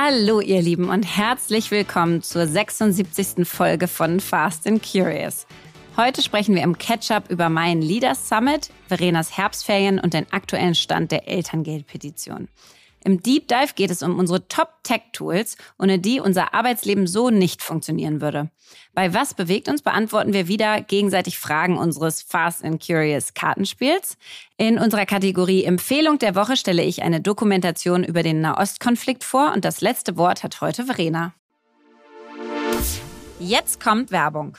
Hallo ihr Lieben und herzlich willkommen zur 76. Folge von Fast and Curious. Heute sprechen wir im Catch-up über meinen Leaders Summit, Verenas Herbstferien und den aktuellen Stand der Elterngeldpetition. Im Deep Dive geht es um unsere Top-Tech-Tools, ohne die unser Arbeitsleben so nicht funktionieren würde. Bei Was bewegt uns beantworten wir wieder gegenseitig Fragen unseres Fast and Curious Kartenspiels. In unserer Kategorie Empfehlung der Woche stelle ich eine Dokumentation über den Nahostkonflikt vor und das letzte Wort hat heute Verena. Jetzt kommt Werbung.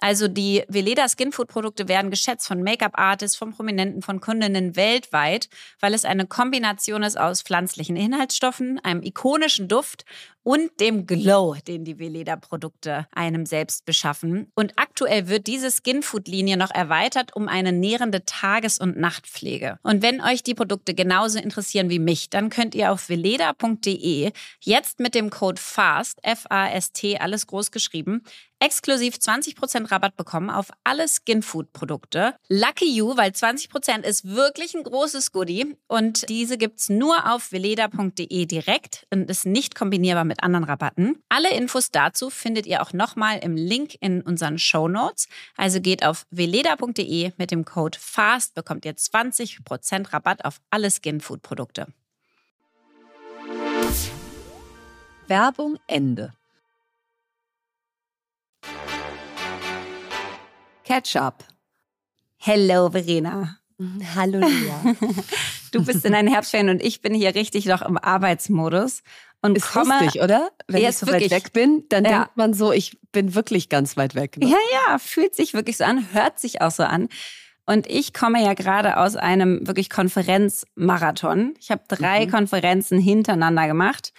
Also die Veleda Skinfood Produkte werden geschätzt von Make-up-Artists, von Prominenten, von Kundinnen weltweit, weil es eine Kombination ist aus pflanzlichen Inhaltsstoffen, einem ikonischen Duft und dem Glow, den die Veleda-Produkte einem selbst beschaffen. Und aktuell wird diese Skinfood-Linie noch erweitert um eine nährende Tages- und Nachtpflege. Und wenn euch die Produkte genauso interessieren wie mich, dann könnt ihr auf veleda.de jetzt mit dem Code FAST, F-A-S-T, alles groß geschrieben, exklusiv 20% Rabatt bekommen auf alle Skinfood-Produkte. Lucky you, weil 20% ist wirklich ein großes Goodie und diese gibt's nur auf veleda.de direkt und ist nicht kombinierbar mit anderen Rabatten. Alle Infos dazu findet ihr auch nochmal im Link in unseren Show Notes. Also geht auf veleda.de mit dem Code FAST bekommt ihr 20% Rabatt auf alle Skinfood-Produkte. Werbung Ende. Ketchup. Hello, Verena. Hallo, Lia. Du bist in deinen Herbstferien und ich bin hier richtig noch im Arbeitsmodus. Und ist komme, lustig, oder? Wenn ich so wirklich, weit weg bin, dann Ja. denkt man so, ich bin wirklich ganz weit weg. Ne? Ja, ja, fühlt sich wirklich so an, hört sich auch so an. Und ich komme ja gerade aus einem wirklich Konferenzmarathon. Ich habe drei Mhm. Konferenzen hintereinander gemacht.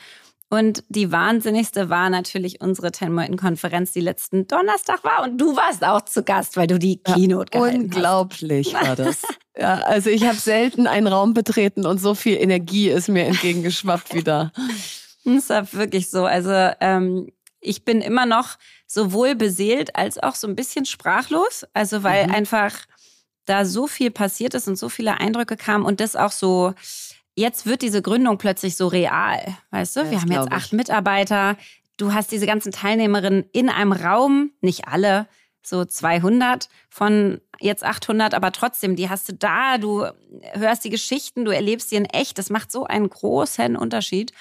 Und die wahnsinnigste war natürlich unsere Ten Mountain Konferenz, die letzten Donnerstag war. Und du warst auch zu Gast, weil du die Ja, Keynote gehalten hast. Unglaublich war das. Ja, also ich habe selten einen Raum betreten und so viel Energie ist mir entgegengeschwappt wieder. Das war wirklich so. Also ähm, ich bin immer noch sowohl beseelt als auch so ein bisschen sprachlos. Also weil Mhm. einfach da so viel passiert ist und so viele Eindrücke kamen und das auch so. Jetzt wird diese Gründung plötzlich so real, weißt du? Ja, Wir das haben jetzt glaub ich. acht Mitarbeiter. Du hast diese ganzen Teilnehmerinnen in einem Raum, nicht alle, so 200 von jetzt 800, aber trotzdem, die hast du da, du hörst die Geschichten, du erlebst die in echt. Das macht so einen großen Unterschied.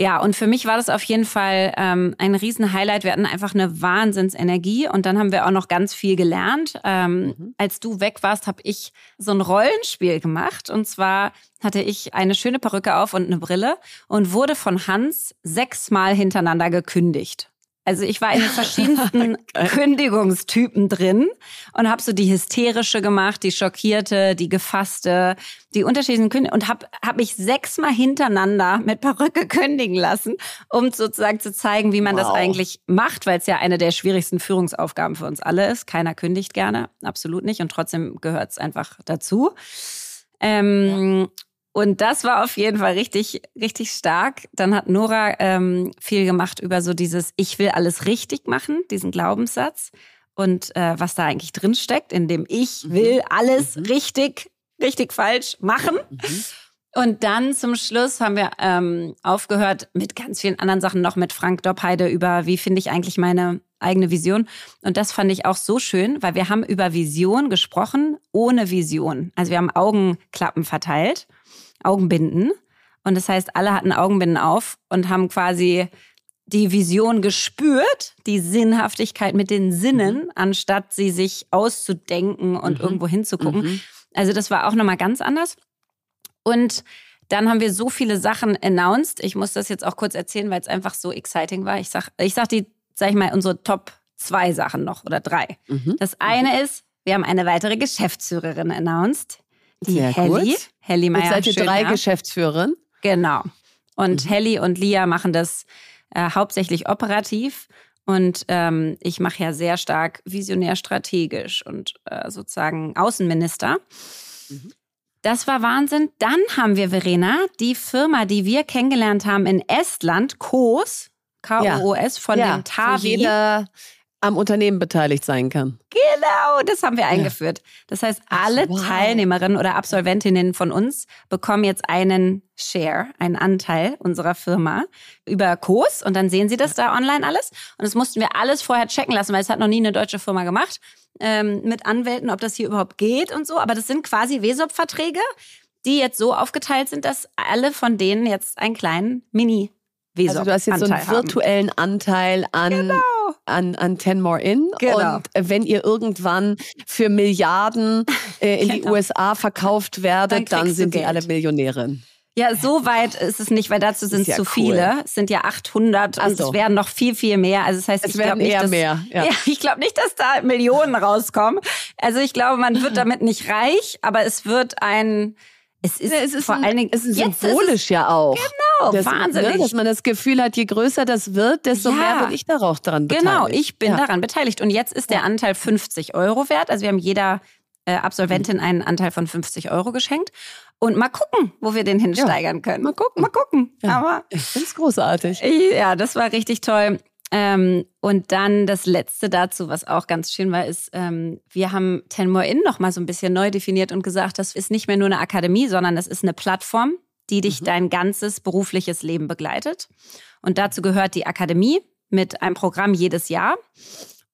Ja, und für mich war das auf jeden Fall ähm, ein Riesen-Highlight. Wir hatten einfach eine Wahnsinnsenergie und dann haben wir auch noch ganz viel gelernt. Ähm, Mhm. Als du weg warst, habe ich so ein Rollenspiel gemacht und zwar hatte ich eine schöne Perücke auf und eine Brille und wurde von Hans sechsmal hintereinander gekündigt. Also ich war in den verschiedensten Kündigungstypen drin und habe so die hysterische gemacht, die schockierte, die gefasste, die unterschiedlichen Kündigungen und habe hab mich sechsmal hintereinander mit Perücke kündigen lassen, um sozusagen zu zeigen, wie man das Wow. eigentlich macht, weil es ja eine der schwierigsten Führungsaufgaben für uns alle ist. Keiner kündigt gerne, absolut nicht und trotzdem gehört es einfach dazu. Ähm, Und das war auf jeden Fall richtig, richtig stark. Dann hat Nora ähm, viel gemacht über so dieses Ich will alles richtig machen, diesen Glaubenssatz. und äh, was da eigentlich drin steckt, in dem ich mhm. will alles mhm. richtig, richtig falsch machen. Mhm. Und dann zum Schluss haben wir ähm, aufgehört mit ganz vielen anderen Sachen noch mit Frank Doppheide über, wie finde ich eigentlich meine eigene Vision. Und das fand ich auch so schön, weil wir haben über Vision gesprochen, ohne Vision. Also wir haben Augenklappen verteilt, Augenbinden. Und das heißt, alle hatten Augenbinden auf und haben quasi die Vision gespürt, die Sinnhaftigkeit mit den Sinnen, mhm. anstatt sie sich auszudenken und mhm. irgendwo hinzugucken. Mhm. Also das war auch nochmal ganz anders. Und dann haben wir so viele Sachen announced. Ich muss das jetzt auch kurz erzählen, weil es einfach so exciting war. Ich sag, ich sag die, sag ich mal, unsere Top zwei Sachen noch oder drei. Mhm. Das eine mhm. ist, wir haben eine weitere Geschäftsführerin announced. Die Sehr Helly. Gut. Helly Meyer. Jetzt seid ihr drei Geschäftsführerinnen. Genau. Und mhm. Helly und Lia machen das äh, hauptsächlich operativ. Und ähm, ich mache ja sehr stark visionär strategisch und äh, sozusagen Außenminister. Mhm. Das war Wahnsinn. Dann haben wir, Verena, die Firma, die wir kennengelernt haben in Estland, KOS, K-O-O-S, von ja, dem Tavi. Jeder am Unternehmen beteiligt sein kann. Genau, das haben wir eingeführt. Das heißt, alle wow. Teilnehmerinnen oder Absolventinnen von uns bekommen jetzt einen Share, einen Anteil unserer Firma über Kurs und dann sehen sie das da online alles. Und das mussten wir alles vorher checken lassen, weil es hat noch nie eine deutsche Firma gemacht ähm, mit Anwälten, ob das hier überhaupt geht und so. Aber das sind quasi WESOP-Verträge, die jetzt so aufgeteilt sind, dass alle von denen jetzt einen kleinen Mini also du hast jetzt so einen virtuellen haben. Anteil an, genau. An, an Ten More In. Genau. Und wenn ihr irgendwann für Milliarden äh, in genau. die USA verkauft werdet, dann, dann sind die alle Millionärin. Ja, so weit ist es nicht, weil dazu sind es ja zu cool. viele. Es sind ja 800 also. und es werden noch viel, viel mehr. Also das heißt, es ich glaube nicht, dass, mehr. Ja. ja ich glaube nicht, dass da Millionen rauskommen. Also ich glaube, man wird damit nicht reich, aber es wird ein es ist, ja, es ist vor ein, allen Dingen es ist symbolisch es, ja auch. Genau, das, wahnsinnig. Ne, dass man das Gefühl hat, je größer das wird, desto ja, mehr bin ich darauf daran beteiligt. Genau, ich bin ja. daran beteiligt. Und jetzt ist der Anteil 50 Euro wert. Also wir haben jeder äh, Absolventin einen Anteil von 50 Euro geschenkt. Und mal gucken, wo wir den hinsteigern können. Mal gucken. Mal gucken. Aber ich finde es großartig. Ja, das war richtig toll. Ähm, und dann das Letzte dazu, was auch ganz schön war, ist, ähm, wir haben Ten More In noch mal so ein bisschen neu definiert und gesagt, das ist nicht mehr nur eine Akademie, sondern das ist eine Plattform, die dich mhm. dein ganzes berufliches Leben begleitet. Und dazu gehört die Akademie mit einem Programm jedes Jahr.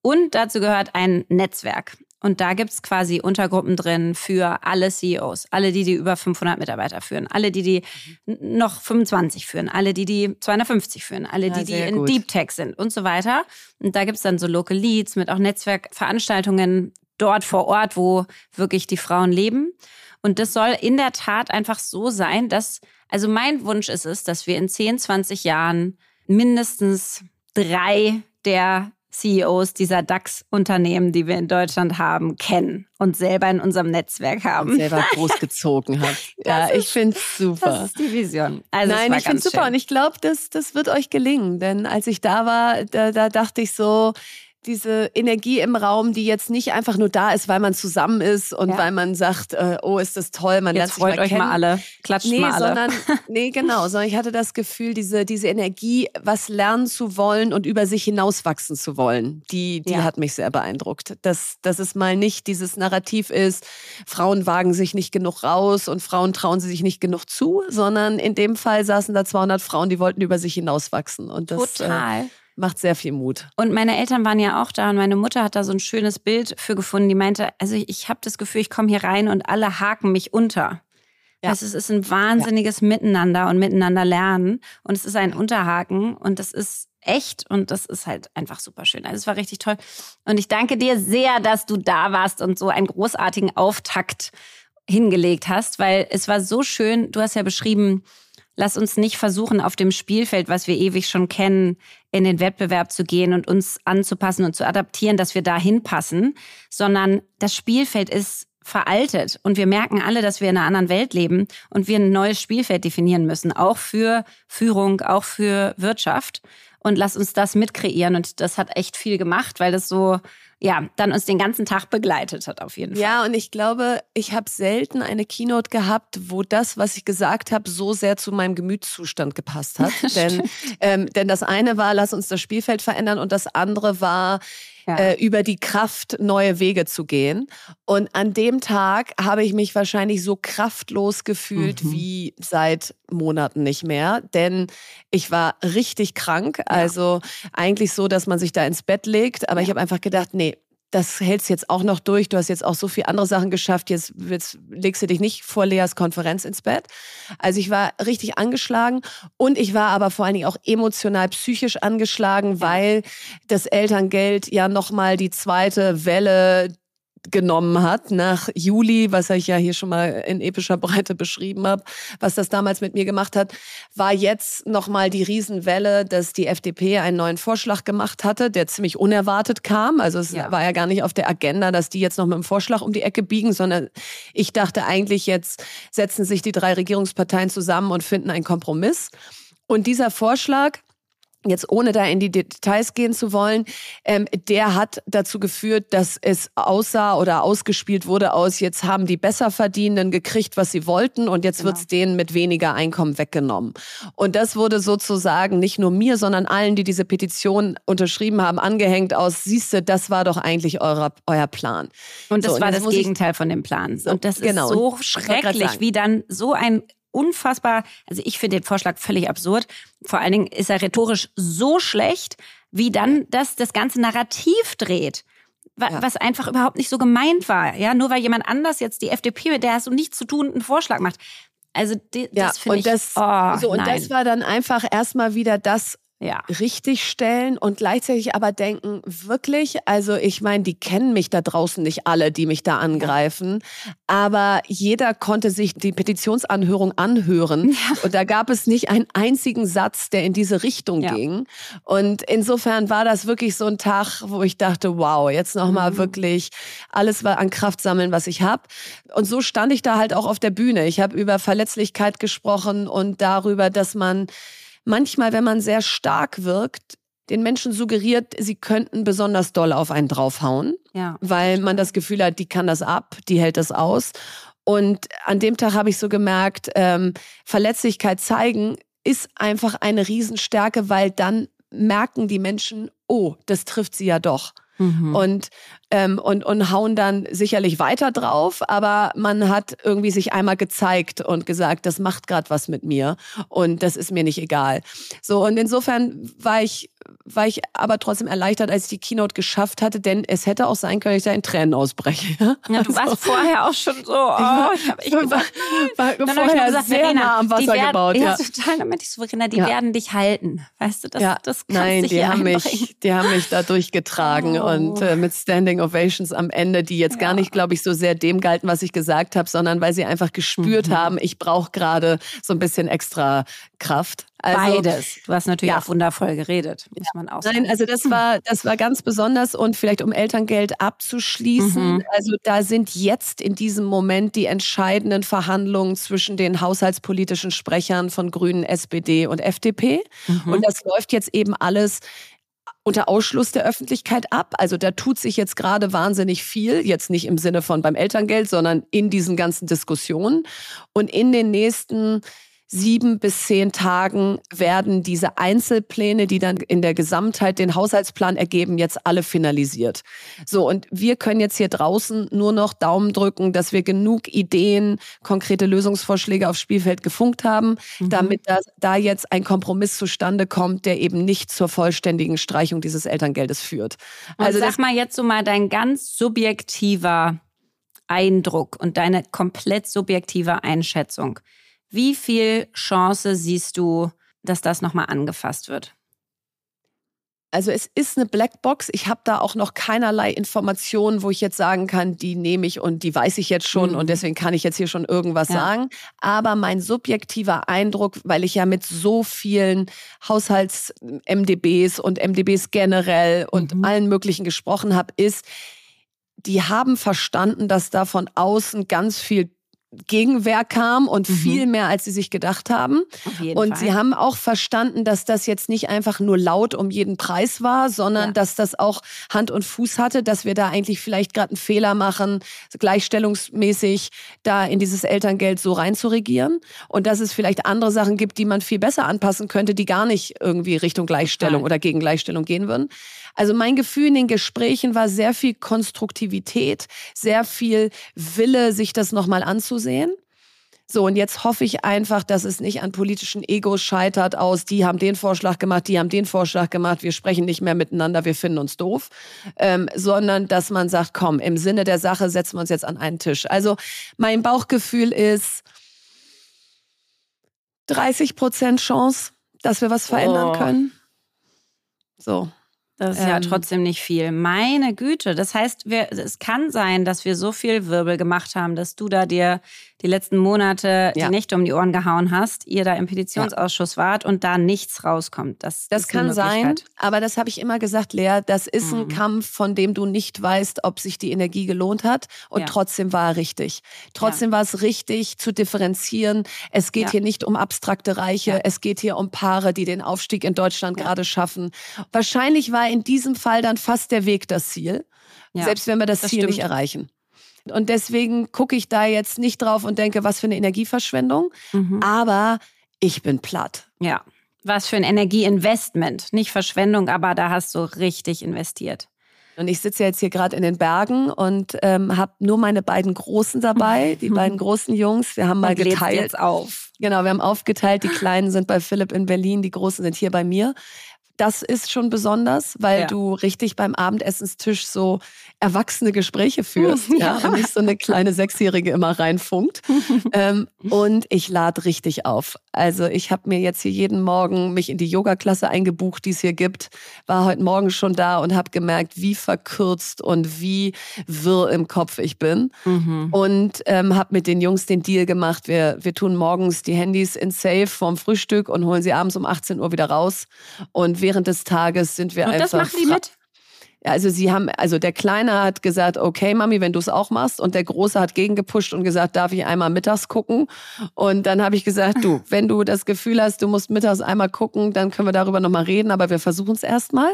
Und dazu gehört ein Netzwerk. Und da gibt es quasi Untergruppen drin für alle CEOs, alle, die die über 500 Mitarbeiter führen, alle, die die noch 25 führen, alle, die die 250 führen, alle, die ja, die in gut. Deep Tech sind und so weiter. Und da gibt es dann so Local Leads mit auch Netzwerkveranstaltungen dort vor Ort, wo wirklich die Frauen leben. Und das soll in der Tat einfach so sein, dass, also mein Wunsch ist es, dass wir in 10, 20 Jahren mindestens drei der CEOs dieser DAX-Unternehmen, die wir in Deutschland haben, kennen und selber in unserem Netzwerk haben. Und selber großgezogen hat. ja, ist, ich finde es super. Das ist die Vision. Also Nein, ich finde es super und ich glaube, das, das wird euch gelingen. Denn als ich da war, da, da dachte ich so, diese Energie im Raum, die jetzt nicht einfach nur da ist, weil man zusammen ist und ja. weil man sagt, äh, oh, ist das toll, man jetzt lernt sich freut euch kennen. mal alle, klatscht nee, mal alle. Sondern, nee, genau, sondern ich hatte das Gefühl, diese, diese Energie, was lernen zu wollen und über sich hinauswachsen zu wollen, die, die ja. hat mich sehr beeindruckt. Dass, dass es mal nicht dieses Narrativ ist, Frauen wagen sich nicht genug raus und Frauen trauen sie sich nicht genug zu, sondern in dem Fall saßen da 200 Frauen, die wollten über sich hinauswachsen. Und das, äh, Total. Äh, macht sehr viel Mut. Und meine Eltern waren ja auch da und meine Mutter hat da so ein schönes Bild für gefunden. Die meinte, also ich, ich habe das Gefühl, ich komme hier rein und alle haken mich unter. Ja. Also es ist ein wahnsinniges ja. Miteinander und miteinander lernen und es ist ein Unterhaken und das ist echt und das ist halt einfach super schön. Also es war richtig toll und ich danke dir sehr, dass du da warst und so einen großartigen Auftakt hingelegt hast, weil es war so schön. Du hast ja beschrieben, Lass uns nicht versuchen, auf dem Spielfeld, was wir ewig schon kennen, in den Wettbewerb zu gehen und uns anzupassen und zu adaptieren, dass wir da hinpassen, sondern das Spielfeld ist veraltet und wir merken alle, dass wir in einer anderen Welt leben und wir ein neues Spielfeld definieren müssen, auch für Führung, auch für Wirtschaft. Und lass uns das mitkreieren. Und das hat echt viel gemacht, weil das so ja, dann uns den ganzen Tag begleitet hat auf jeden Fall. Ja, und ich glaube, ich habe selten eine Keynote gehabt, wo das, was ich gesagt habe, so sehr zu meinem Gemütszustand gepasst hat. denn, ähm, denn das eine war, lass uns das Spielfeld verändern und das andere war, ja. äh, über die Kraft, neue Wege zu gehen. Und an dem Tag habe ich mich wahrscheinlich so kraftlos gefühlt mhm. wie seit Monaten nicht mehr, denn ich war richtig krank. Also eigentlich so, dass man sich da ins Bett legt, aber ja. ich habe einfach gedacht, nee, das hältst jetzt auch noch durch. Du hast jetzt auch so viele andere Sachen geschafft. Jetzt, jetzt legst du dich nicht vor Leas Konferenz ins Bett. Also ich war richtig angeschlagen und ich war aber vor allen Dingen auch emotional, psychisch angeschlagen, weil das Elterngeld ja nochmal die zweite Welle genommen hat nach Juli, was ich ja hier schon mal in epischer Breite beschrieben habe, was das damals mit mir gemacht hat, war jetzt nochmal die Riesenwelle, dass die FDP einen neuen Vorschlag gemacht hatte, der ziemlich unerwartet kam. Also es ja. war ja gar nicht auf der Agenda, dass die jetzt noch mit dem Vorschlag um die Ecke biegen, sondern ich dachte eigentlich jetzt setzen sich die drei Regierungsparteien zusammen und finden einen Kompromiss. Und dieser Vorschlag jetzt ohne da in die Details gehen zu wollen, ähm, der hat dazu geführt, dass es aussah oder ausgespielt wurde aus, jetzt haben die Besserverdienenden gekriegt, was sie wollten und jetzt genau. wird's denen mit weniger Einkommen weggenommen. Und das wurde sozusagen nicht nur mir, sondern allen, die diese Petition unterschrieben haben, angehängt aus, siehste, das war doch eigentlich euer, euer Plan. Und das so, war und das Gegenteil von dem Plan. Und das ist genau. so schrecklich, wie dann so ein unfassbar, also ich finde den Vorschlag völlig absurd. Vor allen Dingen ist er rhetorisch so schlecht, wie dann das das ganze Narrativ dreht. Ja. Was einfach überhaupt nicht so gemeint war. Ja, nur weil jemand anders jetzt die FDP, mit der hast du nichts zu tun, einen Vorschlag macht. Also die, ja, das finde ich. Das, oh, so, und nein. das war dann einfach erstmal wieder das ja. richtig stellen und gleichzeitig aber denken, wirklich, also ich meine, die kennen mich da draußen nicht alle, die mich da angreifen, aber jeder konnte sich die Petitionsanhörung anhören ja. und da gab es nicht einen einzigen Satz, der in diese Richtung ja. ging. Und insofern war das wirklich so ein Tag, wo ich dachte, wow, jetzt nochmal mhm. wirklich alles an Kraft sammeln, was ich habe. Und so stand ich da halt auch auf der Bühne. Ich habe über Verletzlichkeit gesprochen und darüber, dass man manchmal, wenn man sehr stark wirkt, den Menschen suggeriert, sie könnten besonders doll auf einen draufhauen, ja. weil man das Gefühl hat, die kann das ab, die hält das aus. Und an dem Tag habe ich so gemerkt, ähm, Verletzlichkeit zeigen ist einfach eine Riesenstärke, weil dann merken die Menschen, oh, das trifft sie ja doch. Mhm. Und, ähm, und, und hauen dann sicherlich weiter drauf, aber man hat irgendwie sich einmal gezeigt und gesagt, das macht gerade was mit mir und das ist mir nicht egal. So, und insofern war ich war ich aber trotzdem erleichtert, als ich die Keynote geschafft hatte, denn es hätte auch sein können, dass ich da in Tränen ausbreche. Ja, du also, warst vorher auch schon so, oh, ich habe ich war, gesagt, war, war vorher gesagt, sehr Verena, nah am Wasser werden, gebaut. Ja, total, damit ich so, Verena, die ja. werden dich halten. Weißt du, das, ja. das Nein, die haben mich, die haben mich da durchgetragen oh. und äh, mit Standing Ovations am Ende, die jetzt gar nicht, glaube ich, so sehr dem galten, was ich gesagt habe, sondern weil sie einfach gespürt mhm. haben, ich brauche gerade so ein bisschen extra Kraft. Also, Beides. Du hast natürlich ja. auch wundervoll geredet, muss man auch sagen. Nein, also das war, das war ganz besonders und vielleicht um Elterngeld abzuschließen. Mhm. Also da sind jetzt in diesem Moment die entscheidenden Verhandlungen zwischen den haushaltspolitischen Sprechern von Grünen, SPD und FDP. Mhm. Und das läuft jetzt eben alles unter Ausschluss der Öffentlichkeit ab. Also da tut sich jetzt gerade wahnsinnig viel, jetzt nicht im Sinne von beim Elterngeld, sondern in diesen ganzen Diskussionen. Und in den nächsten sieben bis zehn Tagen werden diese Einzelpläne, die dann in der Gesamtheit den Haushaltsplan ergeben, jetzt alle finalisiert. So, und wir können jetzt hier draußen nur noch Daumen drücken, dass wir genug Ideen, konkrete Lösungsvorschläge aufs Spielfeld gefunkt haben, mhm. damit da, da jetzt ein Kompromiss zustande kommt, der eben nicht zur vollständigen Streichung dieses Elterngeldes führt. Und also sag mal jetzt so mal dein ganz subjektiver Eindruck und deine komplett subjektive Einschätzung. Wie viel Chance siehst du, dass das nochmal angefasst wird? Also es ist eine Blackbox. Ich habe da auch noch keinerlei Informationen, wo ich jetzt sagen kann, die nehme ich und die weiß ich jetzt schon mhm. und deswegen kann ich jetzt hier schon irgendwas ja. sagen. Aber mein subjektiver Eindruck, weil ich ja mit so vielen Haushalts-MDBs und MDBs generell und mhm. allen möglichen gesprochen habe, ist, die haben verstanden, dass da von außen ganz viel Gegenwehr kam und mhm. viel mehr, als sie sich gedacht haben. und Fall. sie haben auch verstanden, dass das jetzt nicht einfach nur laut um jeden Preis war, sondern ja. dass das auch Hand und Fuß hatte, dass wir da eigentlich vielleicht gerade einen Fehler machen, gleichstellungsmäßig da in dieses Elterngeld so reinzuregieren und dass es vielleicht andere Sachen gibt, die man viel besser anpassen könnte, die gar nicht irgendwie Richtung Gleichstellung Nein. oder gegen Gleichstellung gehen würden. Also mein Gefühl in den Gesprächen war sehr viel Konstruktivität, sehr viel Wille, sich das nochmal anzusehen. So, und jetzt hoffe ich einfach, dass es nicht an politischen Egos scheitert aus, die haben den Vorschlag gemacht, die haben den Vorschlag gemacht, wir sprechen nicht mehr miteinander, wir finden uns doof, ähm, sondern dass man sagt, komm, im Sinne der Sache setzen wir uns jetzt an einen Tisch. Also mein Bauchgefühl ist 30 Prozent Chance, dass wir was verändern oh. können. So. Das ist ähm, ja trotzdem nicht viel. Meine Güte. Das heißt, wir, es kann sein, dass wir so viel Wirbel gemacht haben, dass du da dir die letzten Monate ja. die Nächte um die Ohren gehauen hast, ihr da im Petitionsausschuss ja. wart und da nichts rauskommt. Das, das kann sein, aber das habe ich immer gesagt, Lea, das ist mhm. ein Kampf, von dem du nicht weißt, ob sich die Energie gelohnt hat und ja. trotzdem war er richtig. Trotzdem war es richtig zu differenzieren. Es geht hier nicht um abstrakte Reiche, es geht hier um Paare, die den Aufstieg in Deutschland gerade schaffen. Wahrscheinlich war in diesem Fall dann fast der Weg das Ziel, selbst wenn wir das, das Ziel stimmt. nicht erreichen. Und deswegen gucke ich da jetzt nicht drauf und denke, was für eine Energieverschwendung. Mhm. Aber ich bin platt. Ja. Was für ein Energieinvestment. Nicht Verschwendung, aber da hast du richtig investiert. Und ich sitze jetzt hier gerade in den Bergen und ähm, habe nur meine beiden Großen dabei, die beiden großen Jungs. Wir haben mal geteilt. Jetzt auf. Genau, wir haben aufgeteilt. Die Kleinen sind bei Philipp in Berlin, die Großen sind hier bei mir. Das ist schon besonders, weil ja. du richtig beim Abendessenstisch so erwachsene Gespräche führst ja. ja. und nicht so eine kleine Sechsjährige immer reinfunkt. ähm, und ich lade richtig auf. Also ich habe mir jetzt hier jeden Morgen mich in die Yoga-Klasse eingebucht, die es hier gibt, war heute Morgen schon da und habe gemerkt, wie verkürzt und wie wirr im Kopf ich bin. Mhm. Und ähm, habe mit den Jungs den Deal gemacht, wir, wir tun morgens die Handys in Safe vorm Frühstück und holen sie abends um 18 Uhr wieder raus. Und während des Tages sind wir und einfach... Und das machen die mit? Also sie haben, also der Kleine hat gesagt, okay, Mami, wenn du es auch machst. Und der Große hat gegengepusht und gesagt, darf ich einmal mittags gucken? Und dann habe ich gesagt, du, wenn du das Gefühl hast, du musst mittags einmal gucken, dann können wir darüber nochmal reden, aber wir versuchen es erstmal.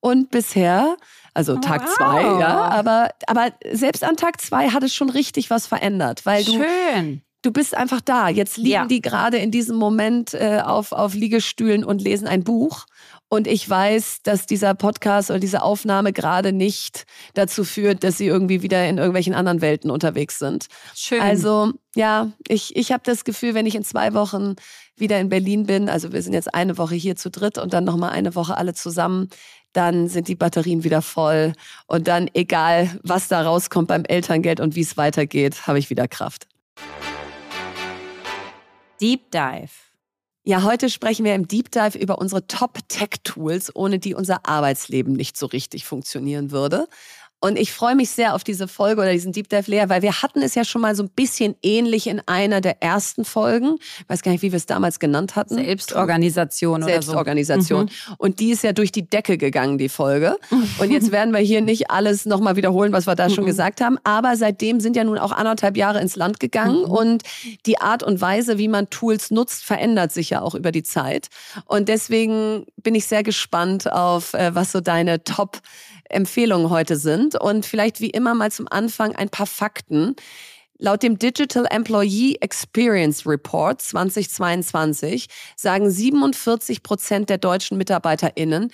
Und bisher, also Tag wow. zwei, ja, aber, aber selbst an Tag zwei hat es schon richtig was verändert, weil du. Schön du bist einfach da. Jetzt liegen ja. die gerade in diesem Moment äh, auf, auf Liegestühlen und lesen ein Buch. Und ich weiß, dass dieser Podcast oder diese Aufnahme gerade nicht dazu führt, dass sie irgendwie wieder in irgendwelchen anderen Welten unterwegs sind. Schön. Also ja, ich, ich habe das Gefühl, wenn ich in zwei Wochen wieder in Berlin bin, also wir sind jetzt eine Woche hier zu dritt und dann nochmal eine Woche alle zusammen, dann sind die Batterien wieder voll. Und dann, egal was da rauskommt beim Elterngeld und wie es weitergeht, habe ich wieder Kraft. Deep Dive. Ja, heute sprechen wir im Deep Dive über unsere Top-Tech-Tools, ohne die unser Arbeitsleben nicht so richtig funktionieren würde. Und ich freue mich sehr auf diese Folge oder diesen Deep Dive Lehr, weil wir hatten es ja schon mal so ein bisschen ähnlich in einer der ersten Folgen. Ich weiß gar nicht, wie wir es damals genannt hatten. Selbstorganisation oder Selbstorganisation. So. Mhm. Und die ist ja durch die Decke gegangen, die Folge. Und jetzt werden wir hier nicht alles nochmal wiederholen, was wir da schon mhm. gesagt haben. Aber seitdem sind ja nun auch anderthalb Jahre ins Land gegangen mhm. und die Art und Weise, wie man Tools nutzt, verändert sich ja auch über die Zeit. Und deswegen bin ich sehr gespannt auf, äh, was so deine Top Empfehlungen heute sind. Und vielleicht wie immer mal zum Anfang ein paar Fakten. Laut dem Digital Employee Experience Report 2022 sagen 47 Prozent der deutschen MitarbeiterInnen,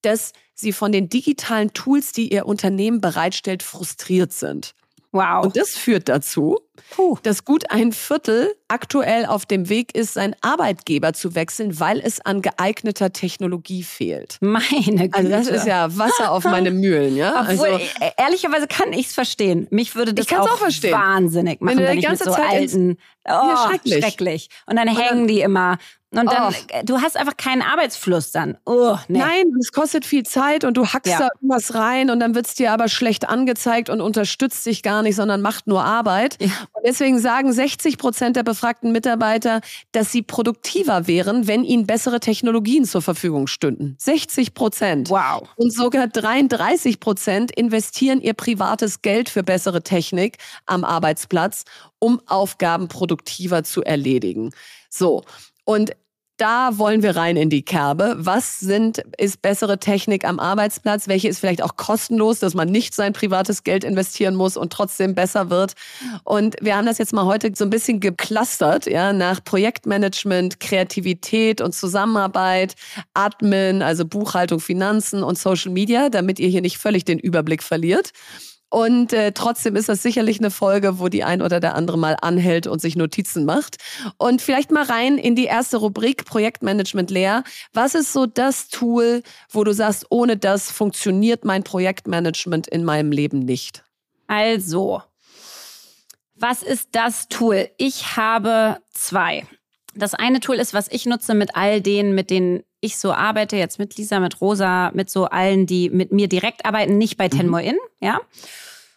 dass sie von den digitalen Tools, die ihr Unternehmen bereitstellt, frustriert sind. Wow. Und das führt dazu, Puh. dass gut ein Viertel aktuell auf dem Weg ist, seinen Arbeitgeber zu wechseln, weil es an geeigneter Technologie fehlt. Meine Güte. Also das ist ja Wasser auf meine Mühlen, ja. Obwohl, also, e-, ehrlicherweise kann ich es verstehen. Mich würde das auch, auch wahnsinnig machen, wenn, wenn ich mit so alten, oh, ja, schrecklich. schrecklich. Und dann hängen die immer Und dann, oh. du hast einfach keinen Arbeitsfluss dann. Oh, nee. Nein, es kostet viel Zeit und du hackst ja. da irgendwas rein und dann wird es dir aber schlecht angezeigt und unterstützt dich gar nicht, sondern macht nur Arbeit. Ja. Und deswegen sagen 60 Prozent der befragten Mitarbeiter, dass sie produktiver wären, wenn ihnen bessere Technologien zur Verfügung stünden. 60 Prozent. Wow. Und sogar 33 Prozent investieren ihr privates Geld für bessere Technik am Arbeitsplatz, um Aufgaben produktiver zu erledigen. So. Und da wollen wir rein in die Kerbe. Was sind, ist bessere Technik am Arbeitsplatz? Welche ist vielleicht auch kostenlos, dass man nicht sein privates Geld investieren muss und trotzdem besser wird? Und wir haben das jetzt mal heute so ein bisschen geclustert, ja, nach Projektmanagement, Kreativität und Zusammenarbeit, Admin, also Buchhaltung, Finanzen und Social Media, damit ihr hier nicht völlig den Überblick verliert. Und äh, trotzdem ist das sicherlich eine Folge, wo die ein oder der andere mal anhält und sich Notizen macht. Und vielleicht mal rein in die erste Rubrik Projektmanagement leer. Was ist so das Tool, wo du sagst, ohne das funktioniert mein Projektmanagement in meinem Leben nicht? Also, was ist das Tool? Ich habe zwei. Das eine Tool ist, was ich nutze mit all denen, mit denen ich so arbeite, jetzt mit Lisa, mit Rosa, mit so allen, die mit mir direkt arbeiten, nicht bei Tenmo mhm. In, ja.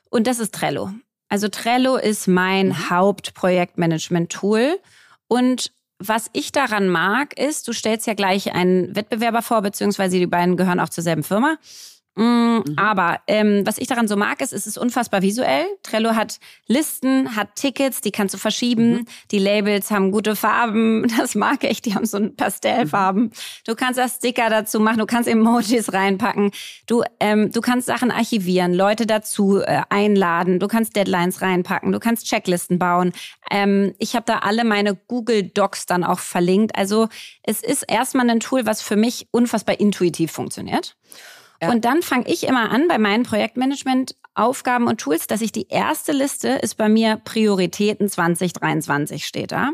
Und das ist Trello. Also Trello ist mein mhm. Hauptprojektmanagement-Tool. Und was ich daran mag, ist, du stellst ja gleich einen Wettbewerber vor, beziehungsweise die beiden gehören auch zur selben Firma. Mm, mhm. Aber ähm, was ich daran so mag, ist, es ist unfassbar visuell. Trello hat Listen, hat Tickets, die kannst du verschieben. Mhm. Die Labels haben gute Farben. Das mag ich. Die haben so ein Pastellfarben. Mhm. Du kannst da Sticker dazu machen. Du kannst Emojis reinpacken. Du, ähm, du kannst Sachen archivieren, Leute dazu äh, einladen. Du kannst Deadlines reinpacken. Du kannst Checklisten bauen. Ähm, ich habe da alle meine Google Docs dann auch verlinkt. Also es ist erstmal ein Tool, was für mich unfassbar intuitiv funktioniert. Ja. Und dann fange ich immer an bei meinen Projektmanagement-Aufgaben und Tools, dass ich die erste Liste ist bei mir Prioritäten 2023 steht da.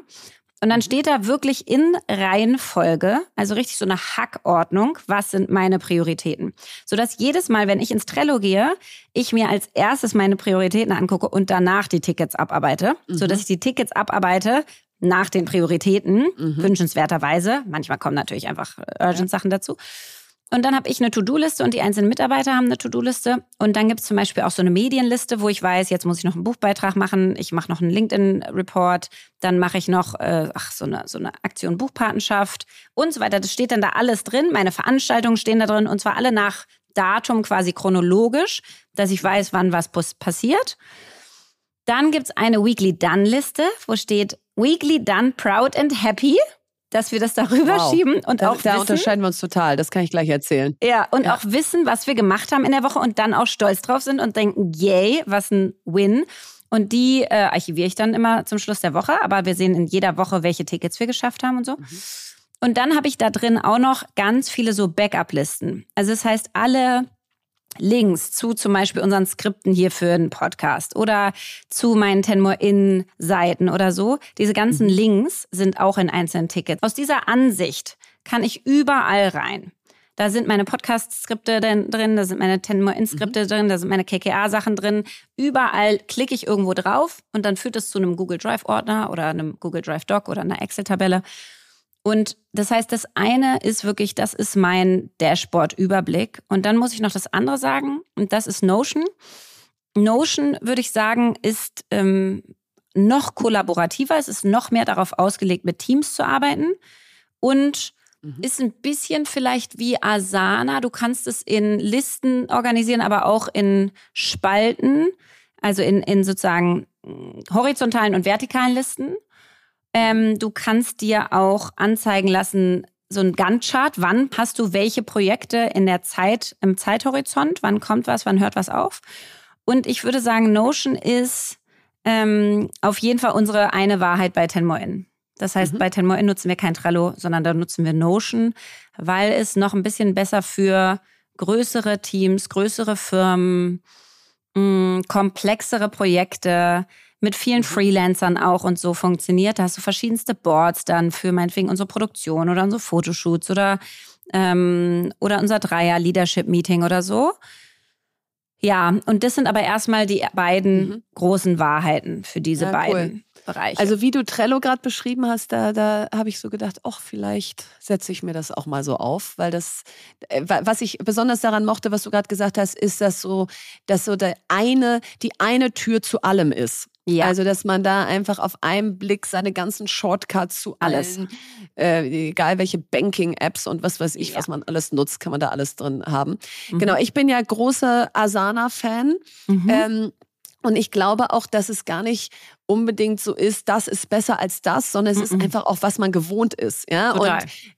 Und dann steht da wirklich in Reihenfolge, also richtig so eine Hackordnung, was sind meine Prioritäten. Sodass jedes Mal, wenn ich ins Trello gehe, ich mir als erstes meine Prioritäten angucke und danach die Tickets abarbeite. Mhm. Sodass ich die Tickets abarbeite nach den Prioritäten, mhm. wünschenswerterweise. Manchmal kommen natürlich einfach Urgent-Sachen dazu. Und dann habe ich eine To-Do-Liste und die einzelnen Mitarbeiter haben eine To-Do-Liste. Und dann gibt es zum Beispiel auch so eine Medienliste, wo ich weiß, jetzt muss ich noch einen Buchbeitrag machen, ich mache noch einen LinkedIn-Report, dann mache ich noch äh, ach, so, eine, so eine Aktion Buchpatenschaft und so weiter. Das steht dann da alles drin. Meine Veranstaltungen stehen da drin und zwar alle nach Datum quasi chronologisch, dass ich weiß, wann was passiert. Dann gibt es eine Weekly Done-Liste, wo steht Weekly Done Proud and Happy dass wir das darüber wow. schieben und da, auch da wissen, unterscheiden wir uns total. Das kann ich gleich erzählen. Ja, und ja. auch wissen, was wir gemacht haben in der Woche und dann auch stolz drauf sind und denken, yay, was ein Win. Und die äh, archiviere ich dann immer zum Schluss der Woche, aber wir sehen in jeder Woche, welche Tickets wir geschafft haben und so. Mhm. Und dann habe ich da drin auch noch ganz viele so Backup-Listen. Also das heißt, alle Links zu zum Beispiel unseren Skripten hier für einen Podcast oder zu meinen Tenmore In Seiten oder so. Diese ganzen mhm. Links sind auch in einzelnen Tickets. Aus dieser Ansicht kann ich überall rein. Da sind meine Podcast-Skripte drin, da sind meine Tenmore In-Skripte mhm. drin, da sind meine KKA-Sachen drin. Überall klicke ich irgendwo drauf und dann führt es zu einem Google Drive-Ordner oder einem Google Drive Doc oder einer Excel-Tabelle. Und das heißt, das eine ist wirklich, das ist mein Dashboard-Überblick. Und dann muss ich noch das andere sagen, und das ist Notion. Notion, würde ich sagen, ist ähm, noch kollaborativer. Es ist noch mehr darauf ausgelegt, mit Teams zu arbeiten. Und mhm. ist ein bisschen vielleicht wie Asana. Du kannst es in Listen organisieren, aber auch in Spalten, also in, in sozusagen horizontalen und vertikalen Listen. Ähm, du kannst dir auch anzeigen lassen, so ein Gantt-Chart, wann hast du welche Projekte in der Zeit, im Zeithorizont, wann kommt was, wann hört was auf. Und ich würde sagen, Notion ist ähm, auf jeden Fall unsere eine Wahrheit bei Tenmo In. Das heißt, mhm. bei Tenmo In nutzen wir kein Trello, sondern da nutzen wir Notion, weil es noch ein bisschen besser für größere Teams, größere Firmen, mh, mm, komplexere Projekte, mit vielen mhm. Freelancern auch und so funktioniert. Da hast du verschiedenste Boards dann für meinetwegen unsere Produktion oder unsere Fotoshoots oder, ähm, oder unser Dreier-Leadership-Meeting oder so. Ja, und das sind aber erstmal die beiden mhm. großen Wahrheiten für diese ja, beiden. Cool. Bereiche. Also wie du Trello gerade beschrieben hast, da, da habe ich so gedacht, ach, vielleicht setze ich mir das auch mal so auf, weil das, äh, was ich besonders daran mochte, was du gerade gesagt hast, ist, dass so, dass so der eine, die eine Tür zu allem ist. Ja. Also, dass man da einfach auf einen Blick seine ganzen Shortcuts zu alles, äh, egal welche Banking-Apps und was weiß ich, ja. was man alles nutzt, kann man da alles drin haben. Mhm. Genau, ich bin ja großer Asana-Fan. Mhm. Ähm, und ich glaube auch, dass es gar nicht unbedingt so ist, das ist besser als das, sondern es mm -mm. ist einfach auch, was man gewohnt ist. Ja? Und,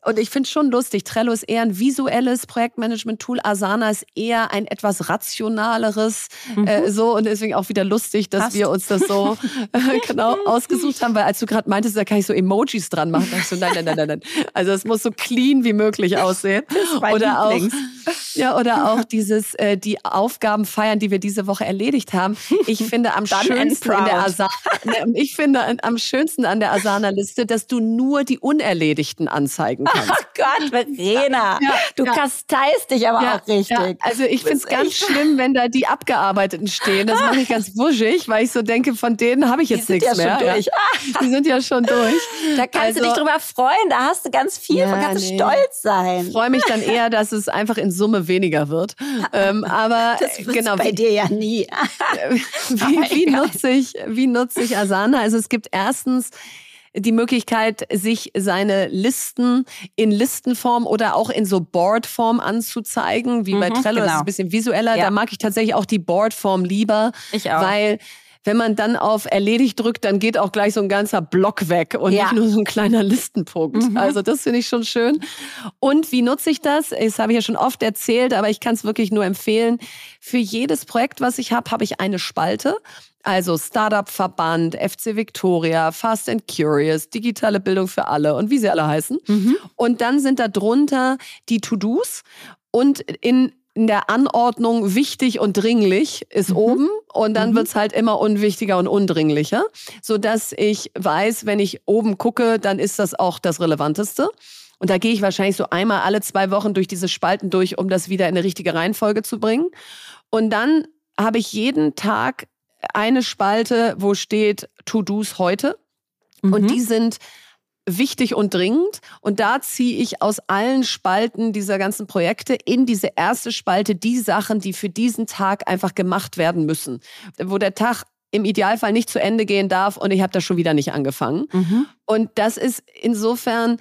und ich finde es schon lustig. Trello ist eher ein visuelles Projektmanagement-Tool. Asana ist eher ein etwas rationaleres. Mhm. Äh, so und deswegen auch wieder lustig, dass Passt. wir uns das so äh, genau ausgesucht haben, weil als du gerade meintest, da kann ich so Emojis dran machen, dachte ich so, nein, nein, nein, nein, nein. Also es muss so clean wie möglich aussehen. oder auch, ja, oder auch dieses, äh, die Aufgaben feiern, die wir diese Woche erledigt haben. Ich finde am schönsten in der Asana Ne, ich finde am schönsten an der Asana-Liste, dass du nur die Unerledigten anzeigen kannst. Oh Gott, Verena, ja, du ja. kasteist dich aber ja, auch richtig. Also ich finde es ganz schlimm, wenn da die Abgearbeiteten stehen. Das mache ich ganz wuschig, weil ich so denke, von denen habe ich jetzt nichts mehr. Durch. Die sind ja schon durch. Da kannst also, du dich drüber freuen, da hast du ganz viel, ja, kannst nee. stolz sein. Ich freue mich dann eher, dass es einfach in Summe weniger wird. Ähm, aber das genau, bei dir ja nie. wie, wie nutze ich, wie nutze ich Asana. Also es gibt erstens die Möglichkeit, sich seine Listen in Listenform oder auch in so Boardform anzuzeigen, wie bei mhm, Trello. Genau. Das ist ein bisschen visueller. Ja. Da mag ich tatsächlich auch die Boardform lieber, ich auch. weil wenn man dann auf erledigt drückt, dann geht auch gleich so ein ganzer Block weg und ja. nicht nur so ein kleiner Listenpunkt. Mhm. Also das finde ich schon schön. Und wie nutze ich das? Das habe ich ja schon oft erzählt, aber ich kann es wirklich nur empfehlen. Für jedes Projekt, was ich habe, habe ich eine Spalte. Also Startup-Verband, FC Victoria, Fast and Curious, digitale Bildung für alle und wie sie alle heißen. Mhm. Und dann sind da drunter die To-Dos und in in der Anordnung wichtig und dringlich ist mhm. oben und dann mhm. wird's halt immer unwichtiger und undringlicher, so dass ich weiß, wenn ich oben gucke, dann ist das auch das Relevanteste. Und da gehe ich wahrscheinlich so einmal alle zwei Wochen durch diese Spalten durch, um das wieder in eine richtige Reihenfolge zu bringen. Und dann habe ich jeden Tag eine Spalte, wo steht To-Dos heute. Mhm. Und die sind wichtig und dringend. Und da ziehe ich aus allen Spalten dieser ganzen Projekte in diese erste Spalte die Sachen, die für diesen Tag einfach gemacht werden müssen. Wo der Tag im Idealfall nicht zu Ende gehen darf und ich habe da schon wieder nicht angefangen. Mhm. Und das ist insofern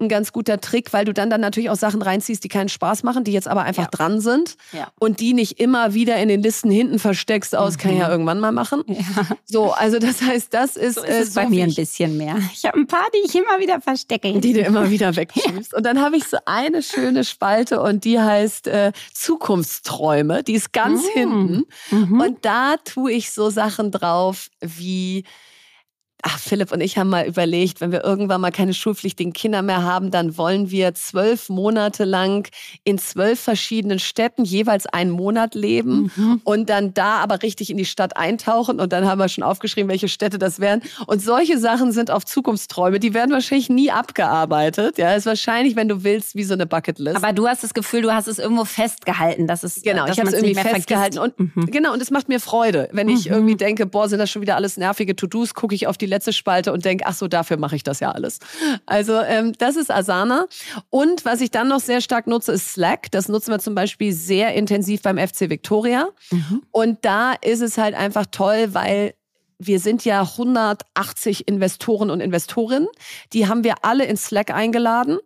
ein ganz guter Trick, weil du dann dann natürlich auch Sachen reinziehst, die keinen Spaß machen, die jetzt aber einfach ja. dran sind ja. und die nicht immer wieder in den Listen hinten versteckst aus, mhm. kann ich ja irgendwann mal machen. Ja. So, also das heißt, das ist, so ist äh, es so bei mir ein bisschen mehr. Ich habe ein paar, die ich immer wieder verstecke. Die du immer wieder wegschiebst. Und dann habe ich so eine schöne Spalte und die heißt äh, Zukunftsträume. Die ist ganz mhm. hinten. Mhm. Und da tue ich so Sachen drauf wie Ach, Philipp und ich haben mal überlegt, wenn wir irgendwann mal keine schulpflichtigen Kinder mehr haben, dann wollen wir zwölf Monate lang in zwölf verschiedenen Städten jeweils einen Monat leben mhm. und dann da aber richtig in die Stadt eintauchen. Und dann haben wir schon aufgeschrieben, welche Städte das wären. Und solche Sachen sind auf Zukunftsträume. Die werden wahrscheinlich nie abgearbeitet. Ja, ist wahrscheinlich, wenn du willst, wie so eine Bucketlist. Aber du hast das Gefühl, du hast es irgendwo festgehalten, dass es genau, dass ich habe es irgendwie festgehalten und mhm. genau und es macht mir Freude, wenn ich mhm. irgendwie denke, boah, sind das schon wieder alles nervige To-Dos, gucke ich auf die letzte Spalte und denke, ach so, dafür mache ich das ja alles. Also ähm, das ist Asana. Und was ich dann noch sehr stark nutze, ist Slack. Das nutzen wir zum Beispiel sehr intensiv beim FC Victoria. Mhm. Und da ist es halt einfach toll, weil wir sind ja 180 Investoren und Investorinnen. Die haben wir alle in Slack eingeladen